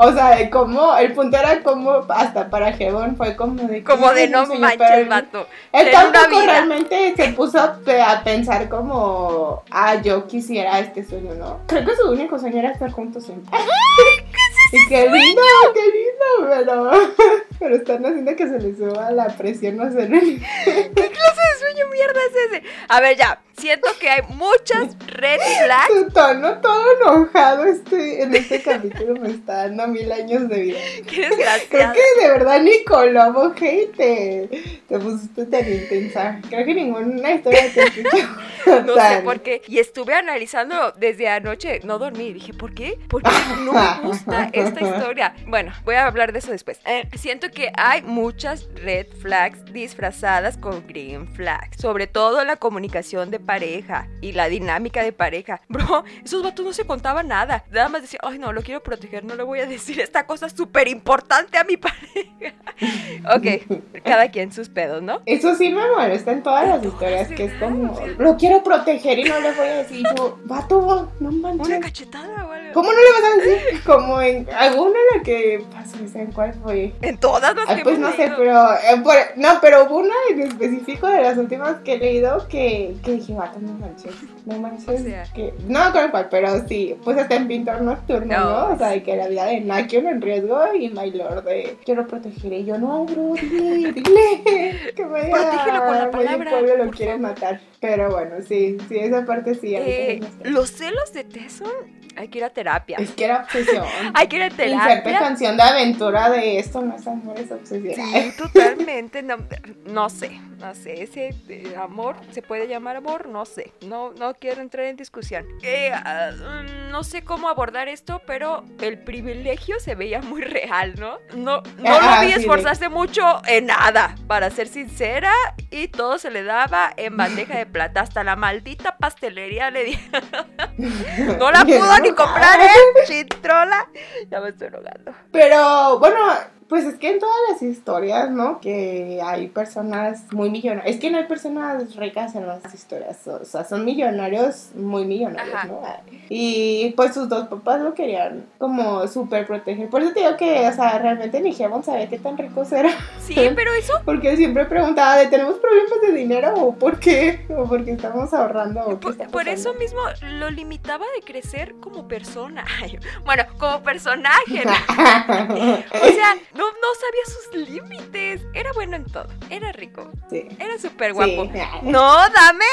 C: O sea, de cómo, el punto era como hasta para Hebon fue como de...
B: Como de
C: "Ay,
B: no
C: un sueño", pero
B: manches,
C: él-
B: vato.
C: Él tampoco realmente se puso a pensar como, ah, yo quisiera este sueño, ¿no? Creo que su único sueño era estar juntos siempre. y qué lindo, qué lindo, pero, pero están haciendo que se les suba la presión, no sé.
B: ¿Qué clase de sueño mierda es ese? A ver, ya. Siento que hay muchas red flags.
C: Tu tono todo enojado este, en este capítulo me está dando mil años de vida.
B: Qué
C: Creo
B: desgraciada.
C: que de verdad Nicolobo hate te, te pusiste tan intensa. Creo que ninguna historia te escuchó.
B: No sé por qué. Y estuve analizando desde anoche. No dormí. Dije, ¿por qué? Porque no me gusta esta historia. Bueno, voy a hablar de eso después. Eh, siento que hay muchas red flags disfrazadas con green flags. Sobre todo la comunicación de pareja y la dinámica de pareja. Bro, esos vatos no se contaban nada. Nada más decía, ay, no, lo quiero proteger. No le voy a decir esta cosa súper importante a mi pareja. ok, cada quien sus pedos, ¿no?
C: Eso sí me molesta en todas las historias, que es como, lo quiero proteger y no le voy a decir, yo, vato, no
B: Una
C: manches.
B: cachetada o algo.
C: ¿Cómo no le vas a decir? Como en alguna la que pasó, ¿en cuál fue?
B: En todas las
C: Ay,
B: que
C: pues no sé, pero, eh, por- no, pero hubo una en específico de las últimas que he leído que, que dije, vato, no manches, no manches.
B: O sea.
C: que, no me acuerdo cuál, pero sí, pues hasta en Pintor Nocturno,
B: No.
C: ¿no? O sea, de que la vida de Nakion en riesgo y My Lord de, quiero proteger. Y yo, no, bro, dile, dile, que me
B: Protégelo con la palabra,
C: pueblo lo quiere matar. Pero bueno, sí, sí, esa parte sí.
B: Eh, los celos de Tesson, hay que ir a terapia.
C: Es que era obsesión.
B: Hay que ir a
C: Inserte
B: terapia.
C: canción de aventura de esto no es amor, es obsesión.
B: Sí, totalmente. No, no sé, no sé. Ese eh, amor, ¿se puede llamar amor? No sé. No, no quiero entrar en discusión. Eh, mm, no sé cómo abordar esto, pero el privilegio se veía muy real, ¿no? No, no
C: Ajá,
B: lo vi
C: sí, de-
B: esforzarse mucho en nada, para ser sincera, y todo se le daba en bandeja de plata. Hasta la maldita pastelería le di. No la pudo ni comprar, ¿eh? Chitrola. Ya me estoy rogando.
C: Pero bueno, pues es que en todas las historias, ¿no? Que hay personas muy millonarias. Es que no hay personas ricas en las historias. O sea, son millonarios, muy millonarios,
B: Ajá.
C: ¿no? Y pues sus dos papás lo querían como súper proteger. Por eso te digo que, o sea, realmente ni Hebon sabía qué tan ricos era.
B: Sí, pero eso
C: Porque siempre preguntaba de, ¿tenemos problemas de dinero? ¿O por qué? ¿O porque estamos ahorrando? ¿O qué
B: Por, por eso mismo lo limitaba de crecer como persona. Ay, bueno, como personaje. ¿no? O sea, no, no sabía sus límites. Era bueno en todo. Era rico.
C: sí.
B: Era súper guapo.
C: Sí.
B: No, dame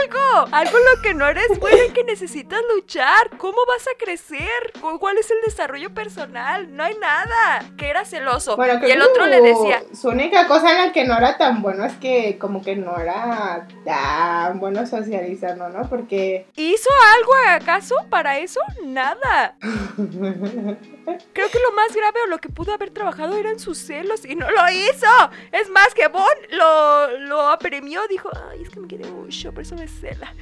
B: algo. Algo en lo que no eres bueno y que necesitas luchar. ¿Cómo vas a crecer? ¿Cu- ¿Cuál es el desarrollo personal? No hay nada. Que era celoso.
C: Bueno,
B: y el otro le decía,
C: Su única cosa en la que no era tan bueno es que como que no era tan bueno socializando, ¿no? Porque...
B: ¿hizo algo acaso para eso? Nada. Creo que lo más grave o lo que pudo haber trabajado eran sus celos y no lo hizo. Es más, que Bon lo, lo apremió, dijo, ay, es que me quiere mucho, por eso me cela.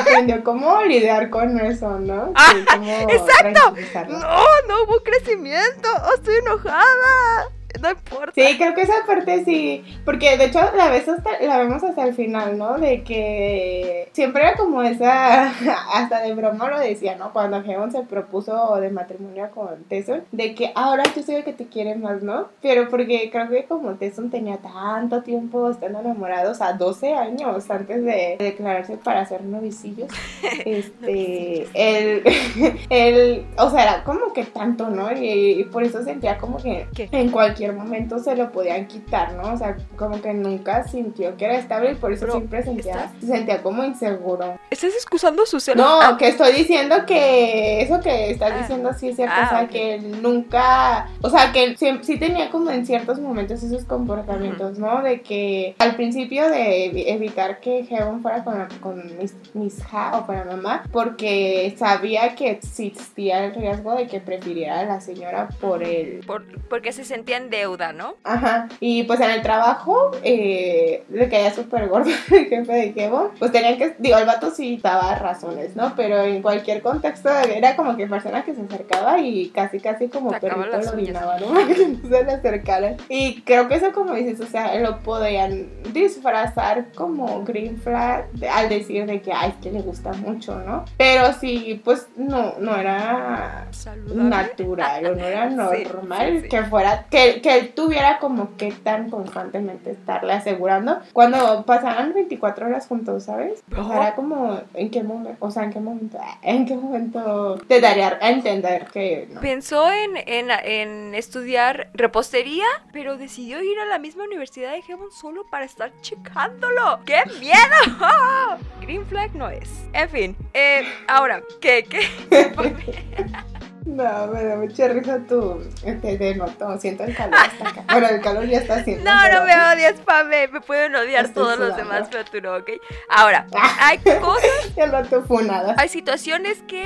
C: aprendió cómo lidiar con eso, ¿no?
B: Ah,
C: Sí, cómo
B: exacto. No, no hubo crecimiento, oh, estoy enojada. No importa.
C: Sí, creo que esa parte sí, porque de hecho la, ves hasta, la vemos hasta el final, ¿no? De que siempre era como esa, hasta de broma lo decía, ¿no? Cuando Heaven se propuso de matrimonio con Tesson, de que ahora yo soy el que te quiere más, ¿no? Pero porque creo que como Tesson tenía tanto tiempo estando enamorados, a 12 años antes de declararse para ser novicillos, este, él, él, o sea, era como que tanto, ¿no? Y, y por eso sentía como que
B: ¿Qué?
C: en cualquier momento se lo podían quitar, ¿no? O sea, como que nunca sintió que era estable y por eso
B: Pero,
C: siempre sentía,
B: ¿estás?
C: se sentía como inseguro.
B: ¿Estás excusando su celos?
C: No,
B: Ah,
C: que estoy diciendo que eso que estás
B: Ah.
C: diciendo sí es cierto,
B: Ah,
C: o sea, que él nunca, o sea, que él sí, sí tenía como en ciertos momentos esos comportamientos, ¿no? De que al principio de evi- evitar que Heaven fuera con, con mis, mis ja o con la mamá, porque sabía que existía el riesgo de que prefiriera a la señora por el
B: por- porque se sentía en deuda, ¿no?
C: Ajá, y pues en el trabajo eh, le caía súper gordo el jefe de Kevin, pues tenían que, digo, el vato sí daba razones, ¿no? Pero en cualquier contexto era como que persona que se acercaba y casi, casi como perrito lo orinaba, ¿no? Se le acercaran. Y creo que eso, como dices, o sea, lo podían disfrazar como green flag al decir de que, ay, es que le gusta mucho, ¿no? Pero sí, pues no, no era
B: Saludable.
C: natural o no era
B: Sí,
C: normal
B: sí, sí.
C: que fuera que, que él tuviera como que tan constantemente estarle asegurando cuando pasaban 24 horas juntos, ¿sabes? O sea, era como en qué momento, o sea, en qué momento, en qué momento te daría a entender que no.
B: Pensó en, en, en estudiar repostería, pero decidió ir a la misma universidad de Heaven solo para estar checándolo. ¡Qué miedo! Green flag no es. En fin, eh, ahora, ¿qué? ¿Qué?
C: No, me da mucha risa tu te denoto, siento el calor hasta acá. Bueno, el calor ya está haciendo.
B: No, no me odies, Pame. Me pueden odiar
C: Estoy
B: todos los demás, pero tú no, ¿ok? Ahora, hay cosas,
C: Ya lo funada.
B: hay situaciones que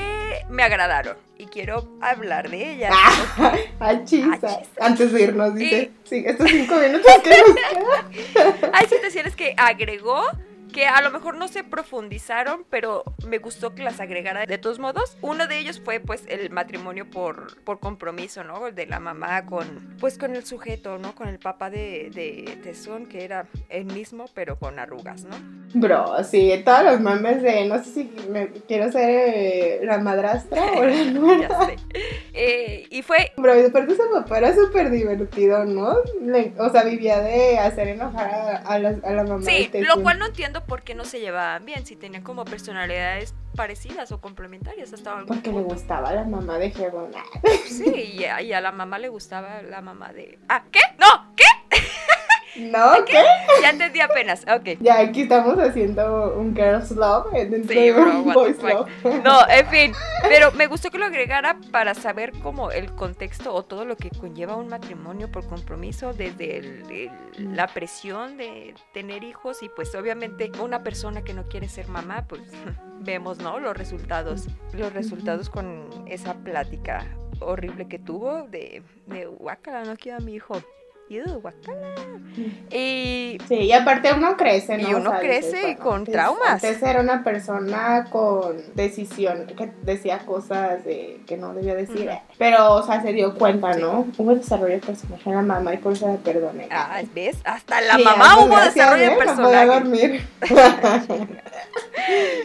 B: me agradaron y quiero hablar de ellas.
C: Ah, Ay, chisa. Antes de irnos, dice. Sí, estos cinco minutos que nos quedan.
B: Hay situaciones que agregó que a lo mejor no se profundizaron, pero me gustó que las agregara de todos modos. Uno de ellos fue pues el matrimonio por, por compromiso, ¿no? El de la mamá con pues con el sujeto, ¿no? Con el papá de, de Tesón, que era el mismo, pero con arrugas, ¿no?
C: Bro, sí, todos los memes de no sé si me quiero ser eh, la madrastra o la
B: ya
C: nuera.
B: sé. Eh, y fue
C: Bro, y aparte ese papá era súper divertido, ¿no? Le- o sea, vivía de hacer enojar a, a la, a la mamá. de
B: Sí,
C: Tetsuo.
B: lo cual no entiendo por qué no se llevaban bien, si tenían como personalidades parecidas o complementarias hasta
C: Porque le gustaba la mamá de Hebron.
B: Sí, y a, y a la mamá le gustaba la mamá de... Ah, ¿qué? No, ¿qué?
C: ¿No? ¿Qué?
B: Ya entendí apenas, ok.
C: Ya aquí estamos haciendo un girls love dentro
B: Sí,
C: de
B: bro,
C: un boys love.
B: No, en fin, pero me gustó que lo agregara para saber como el contexto o todo lo que conlleva un matrimonio por compromiso, desde el- el- la presión de tener hijos y pues obviamente una persona que no quiere ser mamá, pues vemos, ¿no? Los resultados, los resultados con esa plática horrible que tuvo de, de guácala, no quiero a mi hijo. Y
C: Sí, y aparte uno crece, ¿no?
B: Y uno
C: O sea,
B: crece con traumas.
C: Antes era una persona con decisión, que decía cosas de, que no debía decir, pero, o sea, se dio cuenta, ¿no? Hubo desarrollo de personaje en la mamá y por eso la perdoné.
B: Ah, ¿ves? Hasta la
C: Sí,
B: mamá hubo desarrollo de
C: ¿eh? No podía
B: personaje.
C: dormir.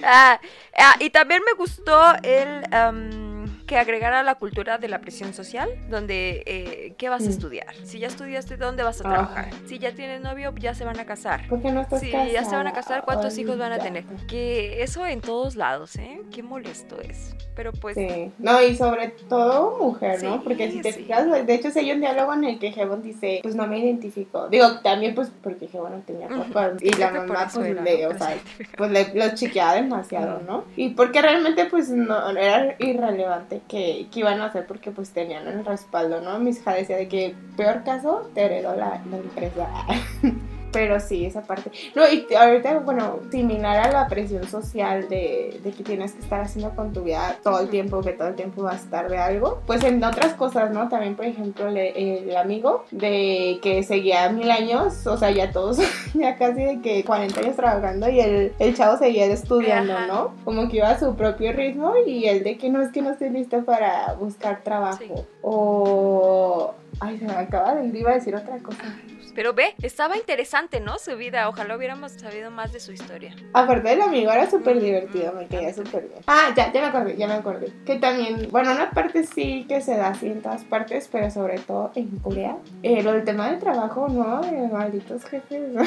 B: Ah, ah, y también me gustó el am, que agregara la cultura de la presión social, donde eh, ¿qué vas a
C: Mm.
B: estudiar? Si ya estudiaste, ¿dónde vas a
C: Ajá.
B: trabajar? Si ya tienes novio, ya se van a casar.
C: ¿Por qué no estás
B: Si
C: casada?
B: ya se van a casar, ¿cuántos hijos van a tener? Que eso en todos lados, ¿eh? Qué molesto es. Pero pues...
C: Sí, no, y sobre todo mujer, ¿no?
B: Sí,
C: Porque si te
B: sí.
C: fijas, de hecho, hay un diálogo en el que Hebon dice, pues no me identifico. Digo, también pues porque Hebon no tenía papá y la
B: Creo por
C: mamá pues
B: era,
C: le,
B: ¿no?
C: o sea, pues le, lo chiqueaba demasiado, ¿no? Y porque realmente pues no era irrelevante que, iban a hacer porque pues tenían el respaldo, ¿no? Mi hija decía de que peor caso te heredó la, la empresa. Pero sí, esa parte. No, y ahorita, bueno, similar a la presión social de, de que tienes que estar haciendo con tu vida todo el tiempo, que todo el tiempo vas a estar de algo, pues en otras cosas, ¿no? También, por ejemplo, le- el amigo de que seguía mil años, o sea, ya todos, ya casi de que 40 años trabajando y el, el chavo seguía estudiando,
B: Ajá.
C: ¿no? Como que iba a su propio ritmo y el de que no es que no estoy lista para buscar trabajo.
B: Sí.
C: O... Ay, se me acaba de ir, iba a decir otra cosa.
B: Pero ve, estaba interesante, ¿no? Su vida. Ojalá hubiéramos sabido más de su historia.
C: Aparte del amigo era súper divertido, me caía súper bien. Ah, ya, ya me acordé, ya me acordé. Que también, bueno, una parte sí que se da así en todas partes, pero sobre todo en Corea. Eh, lo del tema del trabajo, ¿no? De malditos jefes. ¿no?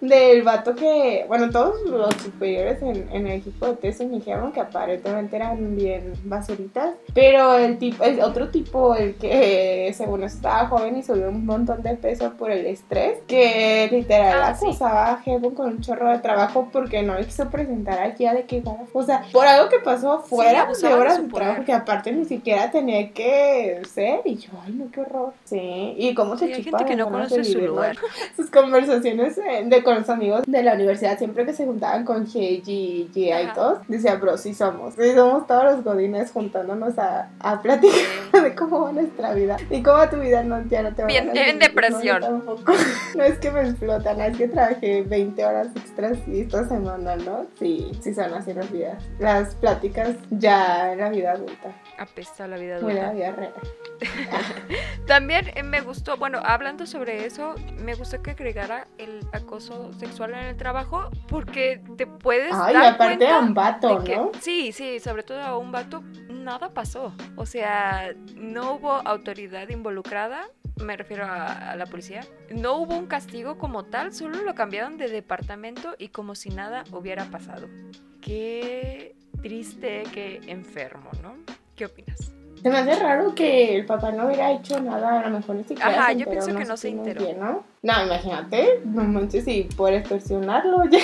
C: del vato que, bueno, todos los superiores en, en el equipo de Teso me dijeron que aparentemente eran bien basuritas. Pero el tipo, el otro tipo, el que según es estaba joven y subió un montón de peso por el estrés, que literal
B: Ah, sí.
C: acusaba a Hebon con un chorro de trabajo porque no le quiso presentar aquí a de que o sea, por algo que pasó fuera de
B: abusaba de
C: horas de trabajo que aparte ni siquiera tenía que ser y yo, ay no, qué horror. Sí, y cómo se
B: Sí, hay gente que no conoce su lugar.
C: sus conversaciones eh, de con los amigos de la universidad, siempre que se juntaban con Heiji, Gia y todos, decía, bro, sí somos. Sí somos todos los godines juntándonos a, a platicar de cómo va nuestra vida y cómo tu vida no, ya no te va
B: Bien-
C: a
B: bien depresión.
C: No, No es que me explotan, es que trabajé 20 horas extras y esta semana, ¿no? Sí, sí son así las vidas. Las pláticas ya en la vida adulta,
B: Apesta la vida adulta.
C: vida real.
B: También eh, me gustó, bueno, hablando sobre eso, me gustó que agregara el acoso sexual en el trabajo porque te puedes
C: Ay,
B: dar
C: aparte
B: cuenta
C: a un vato,
B: de que-
C: ¿no?
B: Sí, sí, sobre todo a un vato, nada pasó. O sea, no hubo autoridad involucrada, me refiero a, a la policía. No hubo un castigo como tal, solo lo cambiaron de departamento y como si nada hubiera pasado. Qué triste, qué enfermo, ¿no? ¿Qué opinas?
C: Se me hace raro que el papá no hubiera hecho nada, a lo mejor ni siquiera
B: Ajá, yo pienso que no se enteró.
C: bien, ¿no? No, imagínate, no manches si por extorsionarlo ya.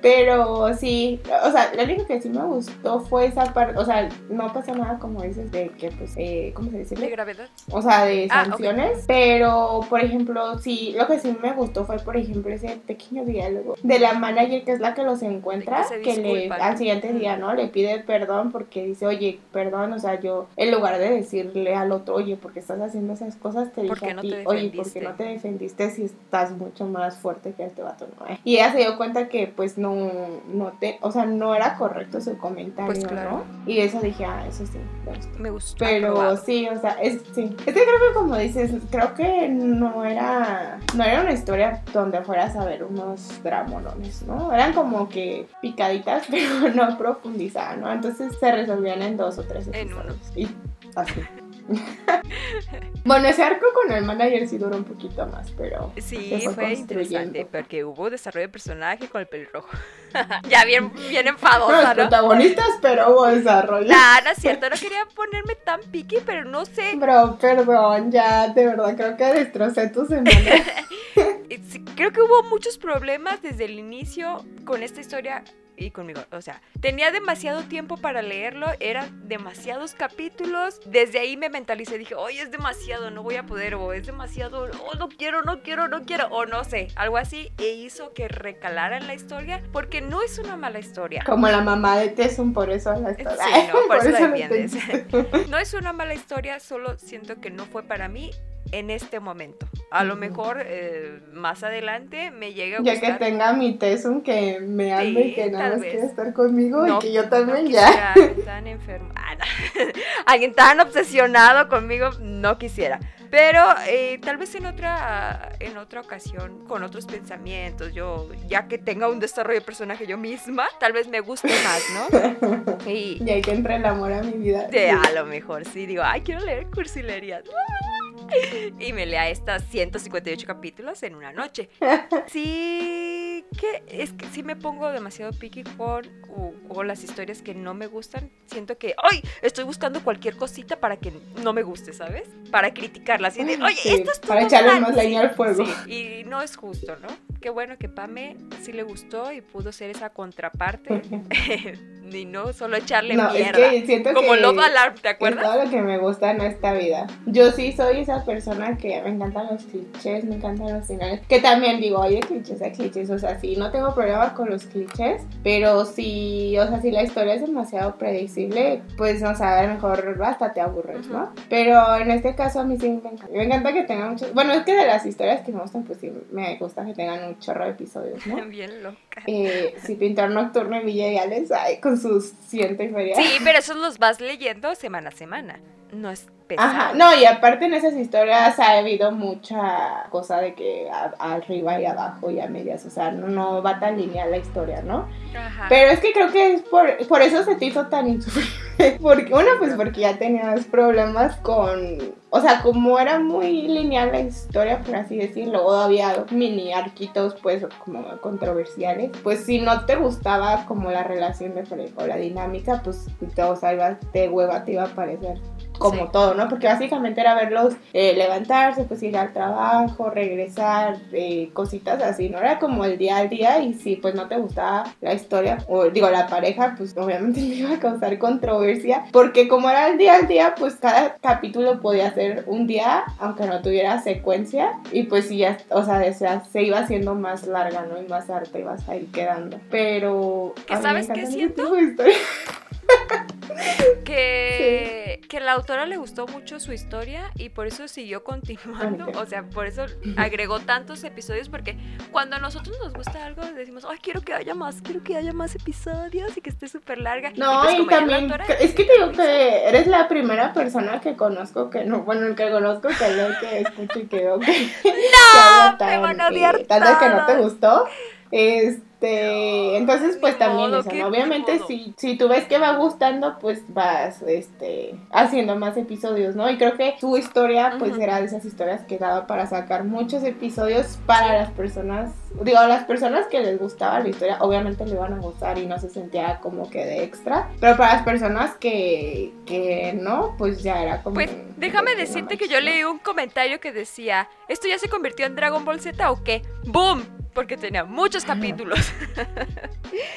C: Pero sí, o sea, lo único que sí me gustó fue esa parte, o sea, no pasa nada como dices de que, pues, eh, ¿cómo se dice?
B: ¿De gravedad?
C: O sea, de
B: Ah,
C: sanciones. Pero, por ejemplo, sí, lo que sí me gustó fue, por ejemplo, ese pequeño diálogo de la manager que es la que los encuentra, que, le, al siguiente día, ¿no? Le pide perdón porque dice, oye, perdón, o sea, yo, en lugar de decirle al otro, oye, porque estás haciendo esas cosas, te
B: ¿Por
C: dije a
B: no
C: ti,
B: te
C: oye, ¿por
B: defendiste?
C: qué no te defendiste si estás mucho más fuerte que este vato, ¿no? Y ella se dio cuenta que, pues, no, no te, o sea, no era correcto su comentario,
B: Pues, claro.
C: ¿no? Y eso dije, ah, eso sí, me gustó.
B: Me gustó.
C: Pero
B: aprobado.
C: sí, o sea, es, sí. Es que creo que como dices, creo que no era, no era una historia donde fueras a ver unos dramonones, ¿no? Eran como que picaditas, pero no profundizaban, ¿no? Entonces se resolvían en dos o tres
B: En
C: episodios. Y así. bueno, ese arco con el manager sí duró un poquito más, pero
B: Sí, fue,
C: fue
B: interesante, porque hubo desarrollo de personaje con el pelirrojo. ya bien, bien
C: no,
B: enfadosa,
C: los
B: ¿no?
C: protagonistas, pero hubo desarrollo.
B: Nah, no es cierto, no quería ponerme tan piqui, pero no sé.
C: Bro, perdón, ya, de verdad, creo que destrocé tu semana.
B: Creo que hubo muchos problemas desde el inicio con esta historia y conmigo. O sea, tenía demasiado tiempo para leerlo, eran demasiados capítulos. Desde ahí me mentalicé, dije, oye, es demasiado, no voy a poder, o es demasiado, oh, no quiero, no quiero, no quiero, o no sé, algo así. E hizo que recalara en la historia, porque no es una mala historia.
C: Como la mamá de Tessun, por eso la está.
B: Sí, no, por eso la
C: entendiste.
B: No es una mala historia, solo siento que no fue para mí en este momento. A lo mejor eh, más adelante me llegue a
C: Ya
B: gustar.
C: que tenga mi Tessun que me ame y
B: Sí,
C: que nada más
B: vez.
C: quiere estar conmigo
B: No,
C: y que yo
B: no
C: también ya.
B: quisiera tan enfermo. Ah, no. Alguien tan obsesionado conmigo no quisiera. Pero eh, tal vez en otra, en otra ocasión, con otros pensamientos, yo, ya que tenga un desarrollo de personaje yo misma, tal vez me guste más, ¿no? Y
C: Y hay que entre el amor a mi vida.
B: de a lo mejor sí digo, ay, quiero leer cursilería. Y me lea estas 158 capítulos en una noche. Sí, que es que sí me pongo demasiado picky con o, o las historias que no me gustan. Siento que, ay, estoy buscando cualquier cosita para que no me guste, ¿sabes? Para criticarlas. Y de, oye,
C: Sí,
B: esto es
C: para echarle más leña al fuego.
B: Sí, y no es justo, ¿no? Qué bueno que Pame sí le gustó y pudo ser esa contraparte. y no solo echarle
C: No, es
B: mierda.
C: que siento
B: Como
C: que
B: Love Alarm, ¿te
C: que es
B: acuerdas?
C: todo lo que me gusta en esta vida. Yo sí soy esa persona que me encantan los clichés, me encantan los finales. Que también digo, oye, clichés a clichés. O sea, sí, no tengo problema con los clichés. Pero si, o sea, si la historia es demasiado predecible, pues, o sea, a lo mejor hasta te aburres, ¿no? Pero en este caso a mí sí me encanta. Me encanta que tengan muchos. Bueno, es que de las historias que me gustan, pues sí, me gusta que tengan un chorro de episodios, ¿no?
B: Bien loca.
C: Eh, Pintor Nocturno y Villa Gales, ay, con sus ciento y feria.
B: Sí, pero esos los vas leyendo semana a semana. No es pesado.
C: Ajá, no, y aparte en esas historias ha habido mucha cosa de que a- arriba y abajo y a medias, o sea, no, no va tan lineal la historia, ¿no?
B: Ajá.
C: Pero es que creo que es por, por eso se te hizo tan insufrible. Porque, uno, pues porque ya tenías problemas con, o sea, como era muy lineal la historia, por así decirlo, o había mini arquitos, pues, como controversiales, pues si no te gustaba como la relación de o la dinámica, pues, te, o sea, de hueva te iba a parecer como
B: Sí.
C: todo, ¿no? Porque básicamente era verlos eh, levantarse, pues ir al trabajo, regresar, eh, cositas así, ¿no? Era como el día al día y si pues no te gustaba la historia, o digo, la pareja, pues obviamente me iba a causar controversia, porque como era el día al día, pues cada capítulo podía ser un día, aunque no tuviera secuencia, y pues sí, ya, o sea, o sea, se iba haciendo más larga, ¿no? Y más arte ibas a ir quedando. Pero...
B: ¿Que
C: a mí me
B: sabes qué siento? que, que la autora le gustó mucho su historia y por eso siguió continuando. O sea, por eso agregó tantos episodios. Porque cuando a nosotros nos gusta algo, decimos, ay, quiero que haya más, quiero que haya más episodios y que esté súper larga.
C: No,
B: pues
C: y,
B: la
C: también,
B: autora-
C: es que te digo que eres la primera persona que conozco que no, bueno, el que conozco que leo, que escucho y que veo que, que habla
B: me van a
C: eh,
B: odiar
C: tanto que no te gustó. Este, entonces pues también
B: modo,
C: eso, ¿no? Obviamente si, si tú ves que va gustando, pues vas este haciendo más episodios, ¿no? Y creo que su historia pues era de esas historias que daba para sacar muchos episodios para las personas, digo, a las personas que les gustaba la historia, obviamente le iban a gustar y no se sentía como que de extra, pero para las personas que, que no, pues ya era como...
B: Pues déjame decirte que yo leí un comentario que decía, ¿esto ya se convirtió en Dragon Ball Z o qué? ¡Boom! Porque tenía muchos capítulos.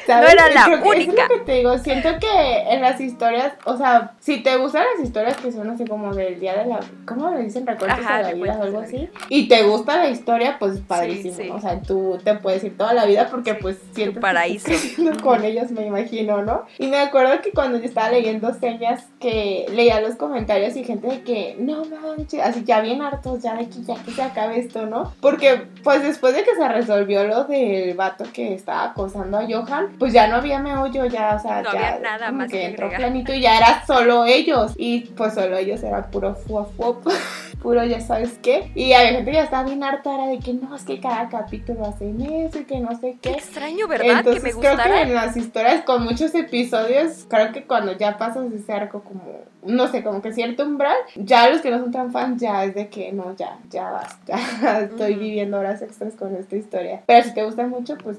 C: ¿Sabes?
B: era la
C: Creo que
B: única.
C: Es lo que te digo, siento que en las historias, o sea, si te gustan las historias que son así como del día de la, ¿cómo le dicen? Recuerdos
B: Ajá,
C: de la vida o algo así, y te gusta la historia, pues padrísimo,
B: sí.
C: o sea, tú te puedes ir toda la vida porque
B: Sí,
C: pues sientes que
B: paraíso.
C: creciendo con ellos, me imagino, ¿no? Y me acuerdo que cuando yo estaba leyendo señas, que leía los comentarios y gente de que, no manches, así ya bien hartos, ya de que ya que se acabe esto, ¿no? Porque pues después de que se resolvió lo del vato que estaba acosando a Johan, pues ya no había meollo, ya, o sea,
B: No
C: ya
B: había nada
C: como
B: más
C: que
B: que
C: entró planito y ya era solo ellos. Y pues solo ellos era puro fuafuop, puro ya sabes qué. Y había gente que ya estaba bien harta era de que no, es que cada capítulo hacen eso y que no sé
B: Qué
C: qué.
B: extraño, ¿verdad?
C: Entonces
B: que me
C: creo que en las historias con muchos episodios, creo que cuando ya pasas ese arco como, no sé, como que cierto umbral, ya los que no son tan fans ya es de que no, ya, ya basta, estoy viviendo horas extras con esta historia. Pero si te gusta mucho, pues,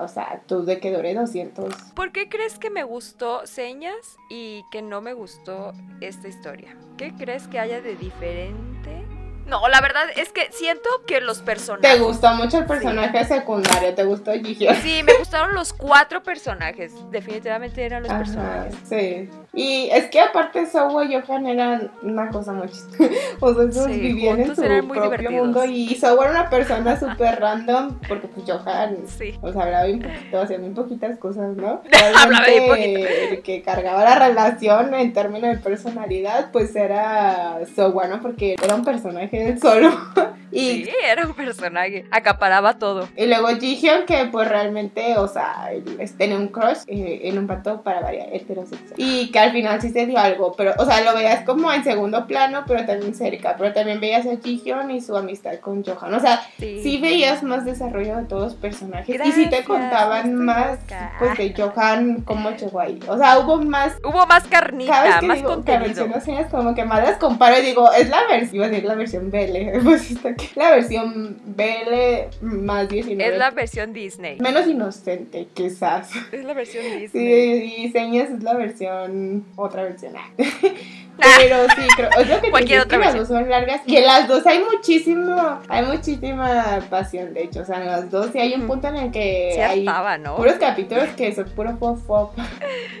C: o sea, tú de que dure 200.
B: ¿Por qué crees que me gustó Señas y que no me gustó esta historia? ¿Qué crees que haya de diferente? No, la verdad es que siento que los personajes.
C: ¿Te gustó mucho el personaje secundario? ¿Te gustó Gigio?
B: Sí, me gustaron los cuatro personajes. Definitivamente eran los
C: Ajá,
B: personajes.
C: sí. Y es que aparte Sowo y Johan eran una cosa muy chistosa. O sea, esos
B: Sí,
C: vivían en su propio
B: divertidos.
C: mundo y Sowo era una persona súper random porque pues Johan
B: Sí.
C: o sea, hablaba bien poquito, hacía bien poquitas cosas, ¿no?
B: Hablaba bien
C: Realmente, el que cargaba la relación en términos de personalidad, pues era Sowo, ¿no? Porque era un personaje del solo. y
B: Sí, era un personaje. Acaparaba todo.
C: y luego Jihyun, que pues realmente, o sea, tenía un crush eh, en un pato para variar heterosexual. Y que al final sí se dio algo, pero, o sea, lo veías como en segundo plano, pero también cerca. Pero también veías a Jihyun y su amistad con Johan. O sea,
B: Sí.
C: sí veías más desarrollo de todos los personajes. y sí te contaban más, pues, de Johan, cómo llegó ahí. O sea, hubo más
B: Hubo más
C: cada
B: carnita,
C: vez que
B: más
C: digo
B: contenido.
C: como que más las comparo y digo, es la versión, iba a decir la versión BL, pues está aquí, la versión BL más 19.
B: Es la versión Disney.
C: Menos inocente, quizás.
B: Es la versión Disney.
C: Sí, y señas es la versión, otra versión. Pero sí, creo, lo que
B: Cualquier otra
C: que las dos son largas. En las dos hay muchísimo, hay muchísima pasión, de hecho. O sea, en las dos sí hay un punto en el que
B: Sí
C: hay
B: hartaba, ¿no?
C: puros capítulos que son puro pop pop.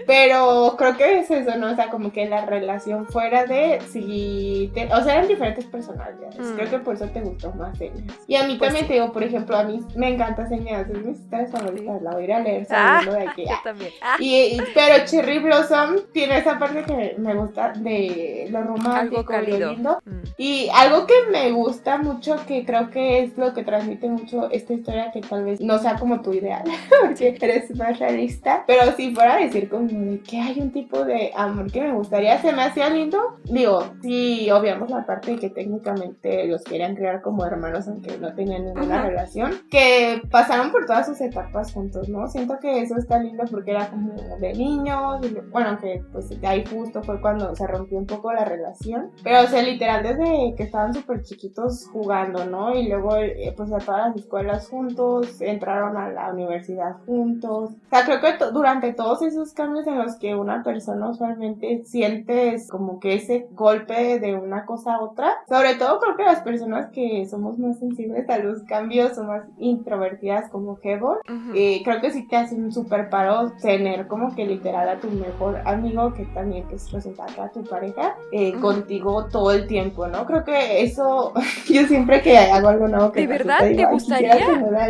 C: Pero creo que es eso, ¿no? O sea, como que la relación fuera de si te- o sea, eran diferentes personalidades.
B: Mm.
C: Creo que por eso te gustó más señas. Y a mí
B: Pues
C: también
B: sí.
C: te digo, por ejemplo, a mí me encanta señas, es mis historias favoritas, la voy a ir a leer
B: Ah,
C: sabiendo de aquí.
B: yo también. Ah,
C: Y, y- pero Cherry Blossom tiene esa parte que me gusta de lo romántico,
B: algo
C: lo
B: cálido.
C: lindo.
B: Mm.
C: Y algo que me gusta mucho, que creo que es lo que transmite mucho esta historia, que tal vez no sea como tu ideal, porque eres más realista, pero si fuera a decir como de que hay un tipo de amor que me gustaría, se me hacía lindo. Digo, si obviamos la parte de que técnicamente los querían crear como hermanos, aunque no tenían ninguna
B: Ajá.
C: relación, que pasaron por todas sus etapas juntos, ¿no? Siento que eso está lindo porque era como de niños, y, bueno, que pues ahí justo fue cuando se rompió rompió un poco la relación. Pero, o sea, literal, desde que estaban súper chiquitos jugando, ¿no? Y luego, eh, pues a todas las escuelas juntos, entraron a la universidad juntos. O sea, creo que durante todos esos cambios en los que una persona usualmente siente como que ese golpe de una cosa a otra, sobre todo creo que las personas que somos más sensibles a los cambios o más introvertidas como Hebon, eh, creo que sí te hace un súper paro tener como que literal a tu mejor amigo que también que es resultado a tu pareja eh, contigo todo el tiempo, ¿no? Creo que eso yo siempre que hago algo nuevo que
B: ¿De verdad te gustaría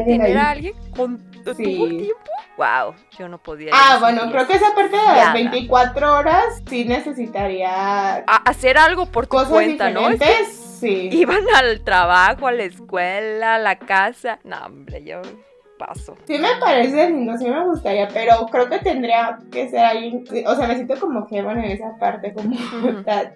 B: tener a alguien, con todo el tiempo? Wow, yo no podía.
C: Ah, bueno, creo que esa parte de las 24 horas sí necesitaría
B: hacer algo por tu cuenta, ¿no?
C: sí.
B: Iban al trabajo, a la escuela, a la casa. No, hombre, yo paso.
C: Sí me parece lindo, sí me gustaría, pero creo que tendría que ser alguien, o sea, me siento como que en esa parte como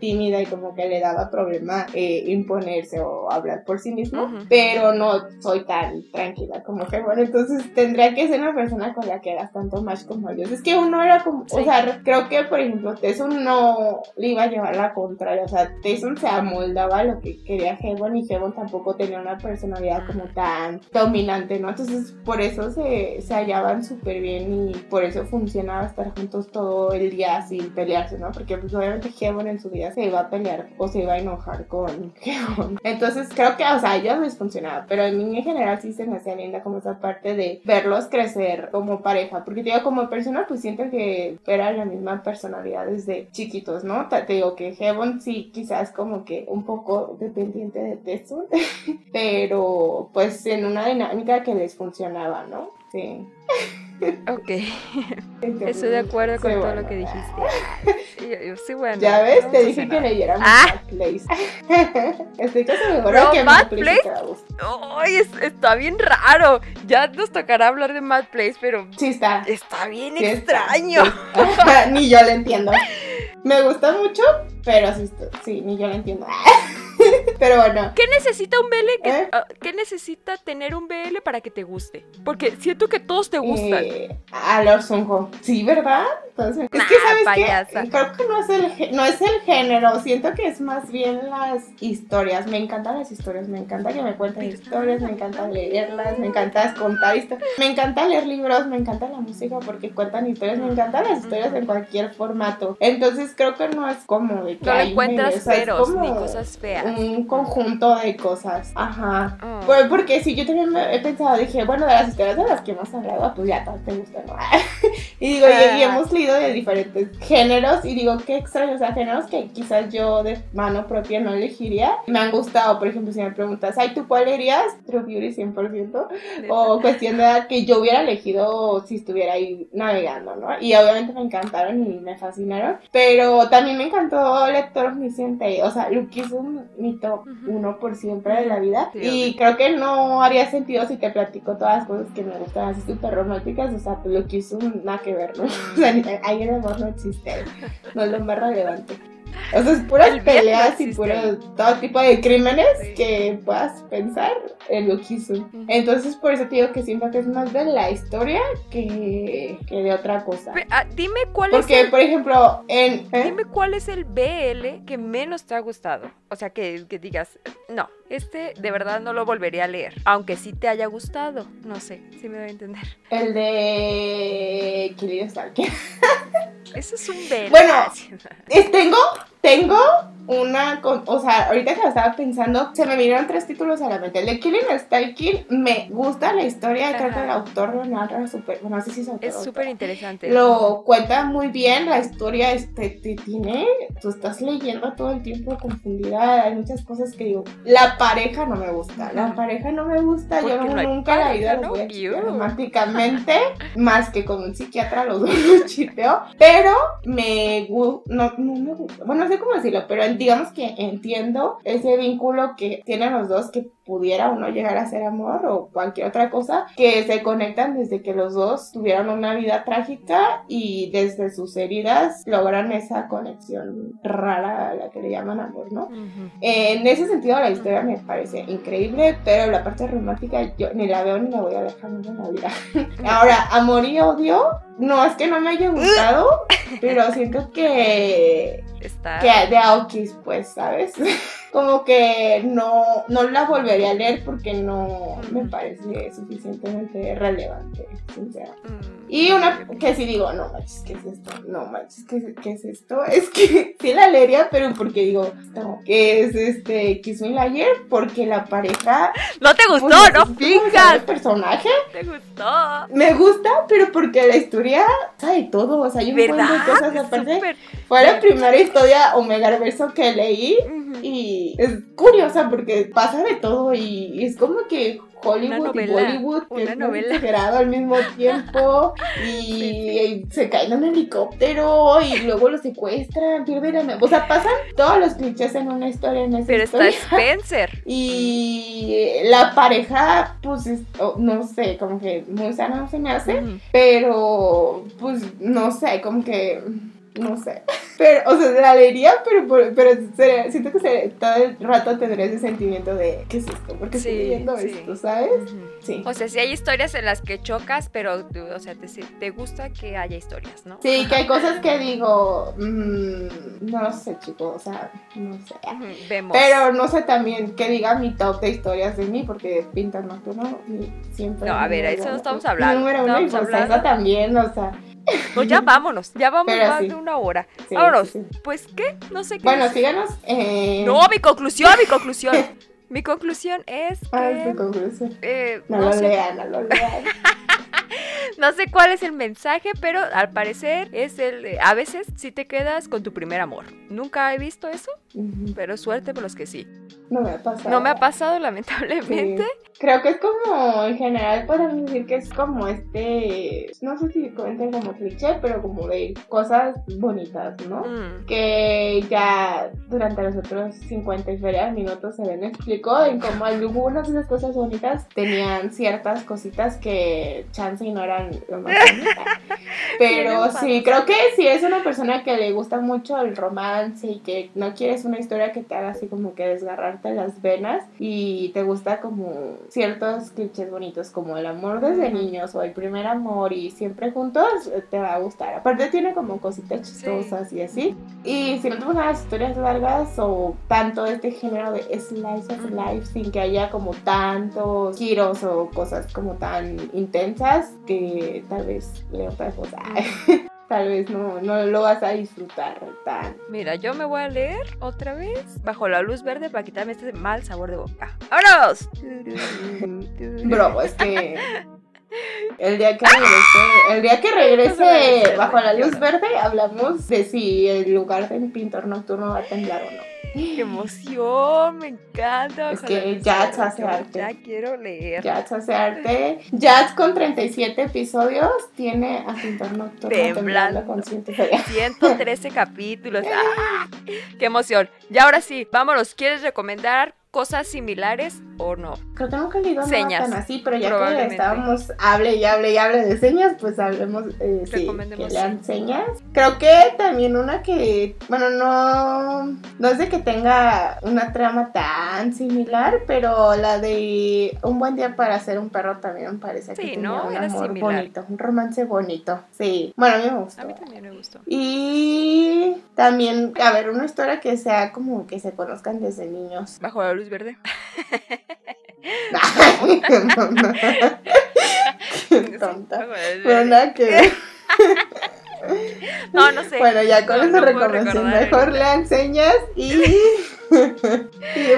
C: tímida y como que le daba problema eh, imponerse o hablar por sí mismo, pero no soy tan tranquila como que bueno, entonces tendría que ser una persona con la que hagas tanto más como ellos. Es que uno era como, o sea, creo que por ejemplo Tesson no le iba a llevar la contraria, o sea, Tesson se amoldaba a lo que quería Hebon y Hebon tampoco tenía una personalidad como tan dominante, ¿no? Entonces, por eso se, se hallaban súper bien y por eso funcionaba estar juntos todo el día sin pelearse, ¿no? Porque pues obviamente Hebon en su vida se iba a pelear o se iba a enojar con Hebon. Entonces creo que, o sea, a ellos les funcionaba, pero a mí en general sí se me hacía linda como esa parte de verlos crecer como pareja, porque digo, como persona pues siento que era la misma personalidad desde chiquitos, ¿no? Te, digo que Hebon sí quizás como que un poco dependiente de Tetsu, pero pues en una dinámica que les funcionaba ¿no? Sí.
B: Ok. Estoy de acuerdo con todo lo que dijiste. Yo.
C: Ya ves, te dije que leyéramos ah. Place. Estoy casi segura que Mad Place.
B: Ay, está bien raro. Ya nos tocará hablar de Mad Place, pero.
C: Sí, está.
B: Está bien extraño.
C: ni yo lo entiendo. Me gusta mucho, pero sí, sí ni yo lo entiendo. Pero bueno.
B: ¿Qué necesita un BL? ¿Eh? Ah, ¿Qué, necesita tener un BL para que te guste? Porque siento que todos te gustan.
C: Eh, a los Sí, ¿verdad? Entonces, es que sabes que creo que no es, el, no es el género, siento que es más bien las historias. Me encantan las historias, me encanta que me cuenten historias, me encanta leerlas, me encanta contar historias. Me encanta leer libros, me encanta la música porque cuentan historias, me encantan las historias en cualquier formato. Entonces creo que no es como de que
B: no encuentras feros ni cosas feas
C: un conjunto de cosas. Ajá. Oh. Pues porque si yo también he pensado, dije, bueno, de las historias de las que hemos hablado, pues ya todas te gustan, ¿no? y digo, y, hemos leído de diferentes géneros y digo, qué extraño, o sea, géneros que quizás yo de mano propia no elegiría. Me han gustado, por ejemplo, si me preguntas, ay, ¿tú cuál leerías? True Beauty 100%. O cuestión de edad que yo hubiera elegido si estuviera ahí navegando, ¿no? Y obviamente me encantaron y me fascinaron. Pero también me encantó Lector Omnisciente. O sea, Luke es un mi top uno por siempre de la vida. y creo que no haría sentido si te platico todas las cosas que me gustan así súper románticas. O sea, lo que hizo nada que ver, ¿no? O sea, ahí el amor no existe. No es lo más relevante. O sea, es puras peleas y puro todo tipo de crímenes que puedas pensar en lo que hizo. Entonces, por eso te digo que siento que es más de la historia que, que de otra cosa.
B: Ah, dime cuál
C: es. Porque, por ejemplo, en.
B: ¿eh? Dime cuál es el BL que menos te ha gustado. O sea, que, que digas, no, este de verdad no lo volvería a leer. Aunque sí te haya gustado. No sé, si me voy a entender.
C: El de. Killing Stalker.
B: Eso es un BL.
C: Bueno, tengo, tengo una, o sea, ahorita que lo estaba pensando, se me vinieron tres títulos a la mente. El de Killing Stalking, me gusta la historia, creo que el autor narra súper, bueno, no sé si es autor.
B: Es súper interesante.
C: Lo cuenta muy bien, la historia este, te tiene, tú estás leyendo todo el tiempo confundida, hay muchas cosas que digo, la pareja no me gusta, la pareja no me gusta, yo nunca la he ido románticamente, más que con un psiquiatra los dos chipeo, pero me, no, no me gusta, bueno, no sé cómo decirlo, pero digamos que entiendo ese vínculo que tienen los dos que pudiera o no llegar a ser amor o cualquier otra cosa, que se conectan desde que los dos tuvieron una vida trágica y desde sus heridas logran esa conexión rara a la que le llaman amor, ¿no? En ese sentido la historia me parece increíble, pero la parte romántica yo ni la veo ni la voy a dejar en la vida. Ahora, amor y odio, no es que no me haya gustado, pero siento que
B: está...
C: que de Aokis, pues, ¿sabes? Como que no, no la volvería a leer porque no me parece suficientemente relevante, sincera. Y una que sí digo, no manches, ¿qué es esto? No manches, ¿qué, qué es esto? Es que sí la leería, pero porque digo, no, ¿qué es este Kiss Me Layer? Porque la pareja...
B: No te gustó,
C: pues,
B: no fingas.
C: el personaje
B: Te gustó.
C: me gusta, pero porque la historia sabe todo, o sea, hay un montón
B: ¿Verdad?
C: de cosas aparte.
B: súper-
C: Fue la primera historia Omega Reverso que leí y es curiosa porque pasa de todo y es como que Hollywood y Bollywood que es exagerado al mismo tiempo y se caen en un helicóptero y luego lo secuestran, pierden la. O sea, pasan todos los clichés en una historia en esa
B: Pero está
C: historia.
B: Spencer.
C: Y la pareja, pues, es- oh, no sé, como que muy sana se me hace. Pero, pues, no sé, como que. No sé. Pero, o sea, la leería, pero, pero se- siento que se- todo el rato tendré ese sentimiento de: ¿qué es esto? ¿Por qué
B: Sí,
C: estoy leyendo
B: sí.
C: esto? ¿Sabes? Sí.
B: O sea, sí hay historias en las que chocas, pero, o sea, te, te gusta que haya historias, ¿no?
C: Sí, que hay cosas que digo: mm, No lo sé, chicos, o sea, no sé.
B: Vemos.
C: Pero no sé también que diga mi top de historias de mí, porque Pinta Nocturno mi- siempre.
B: No, a ver, eso no estamos hablando,
C: Número uno y pues
B: hablando.
C: también, o sea.
B: No, ya vámonos, ya vamos
C: Pero
B: más
C: sí.
B: de una hora.
C: sí,
B: Vámonos.
C: sí.
B: Pues, ¿qué? No sé qué.
C: Bueno,
B: decir.
C: síganos. Eh...
B: No, mi conclusión, mi conclusión. mi conclusión es
C: Ah,
B: que...
C: su conclusión.
B: eh,
C: No,
B: no,
C: lo
B: sé,
C: lean, no lo lean.
B: no sé cuál es el mensaje, pero al parecer es el... de, a veces sí te quedas con tu primer amor. Nunca he visto eso,
C: Ujú.
B: pero suerte por los que sí.
C: No me ha pasado.
B: No me ha pasado, lamentablemente.
C: Creo que es como, en general, podemos decir que es como este. No sé si cuenten como cliché, pero como de cosas bonitas, ¿no?
B: Mm.
C: que ya durante los otros 50 y feria minutos se ven explicó en cómo algunas de esas cosas bonitas tenían ciertas cositas que chance y no eran lo más bonitas. Pero sí, creo que si es una persona que le gusta mucho el romance y que no quieres una historia que te haga así como que desgarrarte las venas y te gusta como ciertos clichés bonitos como el amor desde niños o el primer amor y siempre juntos, te va a gustar. Aparte tiene como cositas
B: Sí.
C: chistosas y así. Y si no te gustan las historias largas o tanto este género de slice of life sin que haya como tantos giros o cosas como tan intensas que tal vez leo otra cosa. tal vez no, no lo vas a disfrutar tan.
B: Mira, yo me voy a leer otra vez bajo la luz verde para quitarme este mal sabor de boca. ¡Vámonos!
C: Bro, es que el día que regrese, el día que regrese bajo la luz verde hablamos de si el lugar del pintor nocturno va a temblar o no.
B: ¡Qué emoción! Me encanta.
C: Es que
B: verde.
C: hace arte.
B: Ya quiero leer.
C: Jazz hace arte. Jazz con 37 episodios tiene a pintor nocturno
B: Temblando.
C: con 100
B: 113 capítulos. ¡Ah! ¡Qué emoción! Y ahora sí, vámonos. ¿Quieres recomendar cosas similares o no?
C: Creo que nunca leído nada
B: Señas,
C: tan así, pero ya que estábamos hable y hable y hable de señas, pues hablemos, eh, sí, que lean señas. Creo que también una que, bueno, no, no es de que tenga una trama tan similar, pero la de Un buen día para ser un perro también me parece que
B: Sí,
C: tenía
B: ¿no?
C: un
B: Era
C: amor
B: similar.
C: bonito, un romance bonito. Sí, bueno, a mí me gustó.
B: A mí también me gustó.
C: Y también, a ver, una historia que sea como que se conozcan desde niños.
B: Bajo la luz verde.
C: Qué tonta.
B: bajo la luz
C: Pero
B: verde.
C: nada que ver.
B: No, no sé.
C: Bueno, ya con
B: No,
C: esa
B: no
C: recomendación, mejor
B: ahorita.
C: lean señas y, y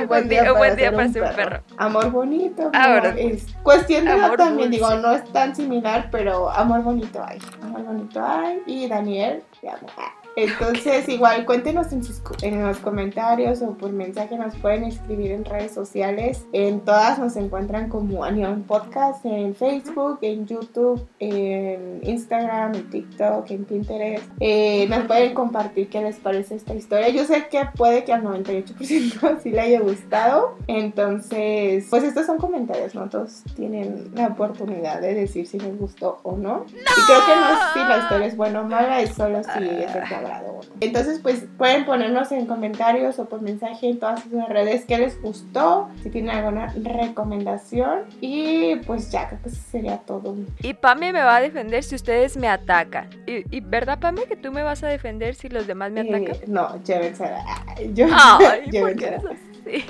C: un buen día,
B: día- un buen día
C: ser
B: para ser un perro.
C: Amor bonito.
B: Ahora,
C: no, es cuestión de
B: amor
C: también,
B: dulce.
C: digo, no es tan similar, pero amor bonito hay. Amor bonito hay. Y Daniel, te amo. Entonces, igual cuéntenos en, sus, en los comentarios o por mensaje, nos pueden escribir en redes sociales. En todas nos encuentran como Anion Podcast, en Facebook, en YouTube, en Instagram, en TikTok, en Pinterest. Eh, nos pueden compartir qué les parece esta historia. Yo sé que puede que al 98% sí le haya gustado. Entonces, pues estos son comentarios, ¿no? Todos tienen la oportunidad de decir si les gustó o no. Y creo que no es si la historia es buena o mala, es solo si es agrado. Entonces, pues pueden ponernos en comentarios o por mensaje en todas sus redes qué les gustó, si tienen alguna recomendación. Y pues ya, creo que eso sería todo.
B: Y Pame me va a defender si ustedes me atacan. ¿Y, y verdad, Pame, que tú me vas a defender si los demás me atacan?
C: Eh, no, llévensela. Yo,
B: Ay, ¿por qué
C: llévensela.
B: eres así?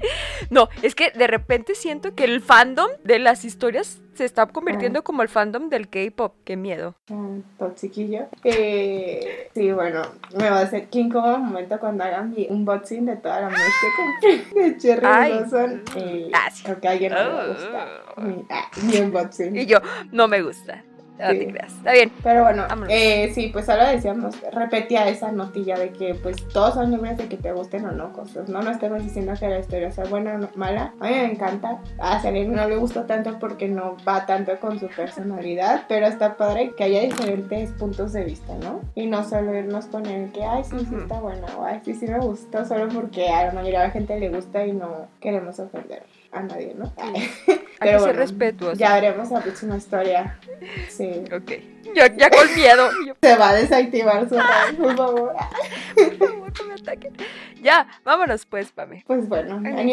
B: No, es que de repente siento que el fandom de las historias se está convirtiendo como el fandom del K-pop. Qué miedo.
C: Ah, toxiquillo. Eh, sí, bueno, me va a hacer que incómodo momento cuando hagan mi unboxing de toda la merch que compré de Cherry
B: Ay.
C: Blossom. Eh,
B: Ah, sí.
C: creo que a alguien no le gusta mi, ah, mi unboxing.
B: Y yo, no me gusta. No
C: Sí.
B: te creas. Está bien.
C: Pero bueno, eh, sí, pues solo decíamos, repetía esa notilla de que pues todos son libres de que te gusten o no cosas, ¿no? No estamos diciendo que la historia sea buena o no- mala. A mí me encanta. A Selene no le gustó tanto porque no va tanto con su personalidad, pero está padre que haya diferentes puntos de vista, ¿no? Y no solo irnos con el que, ay, sí, sí está buena, o ay, sí, sí me gustó, solo porque a la mayoría de la gente le gusta y no queremos ofender a nadie, ¿no?
B: Hay que ser respetuosos.
C: Ya veremos la próxima historia. Sí.
B: Ok. Ya, ya con miedo.
C: Se va a desactivar su red, por favor.
B: por favor, no me ataquen. Ya, vámonos pues, Pame.
C: Pues bueno, 안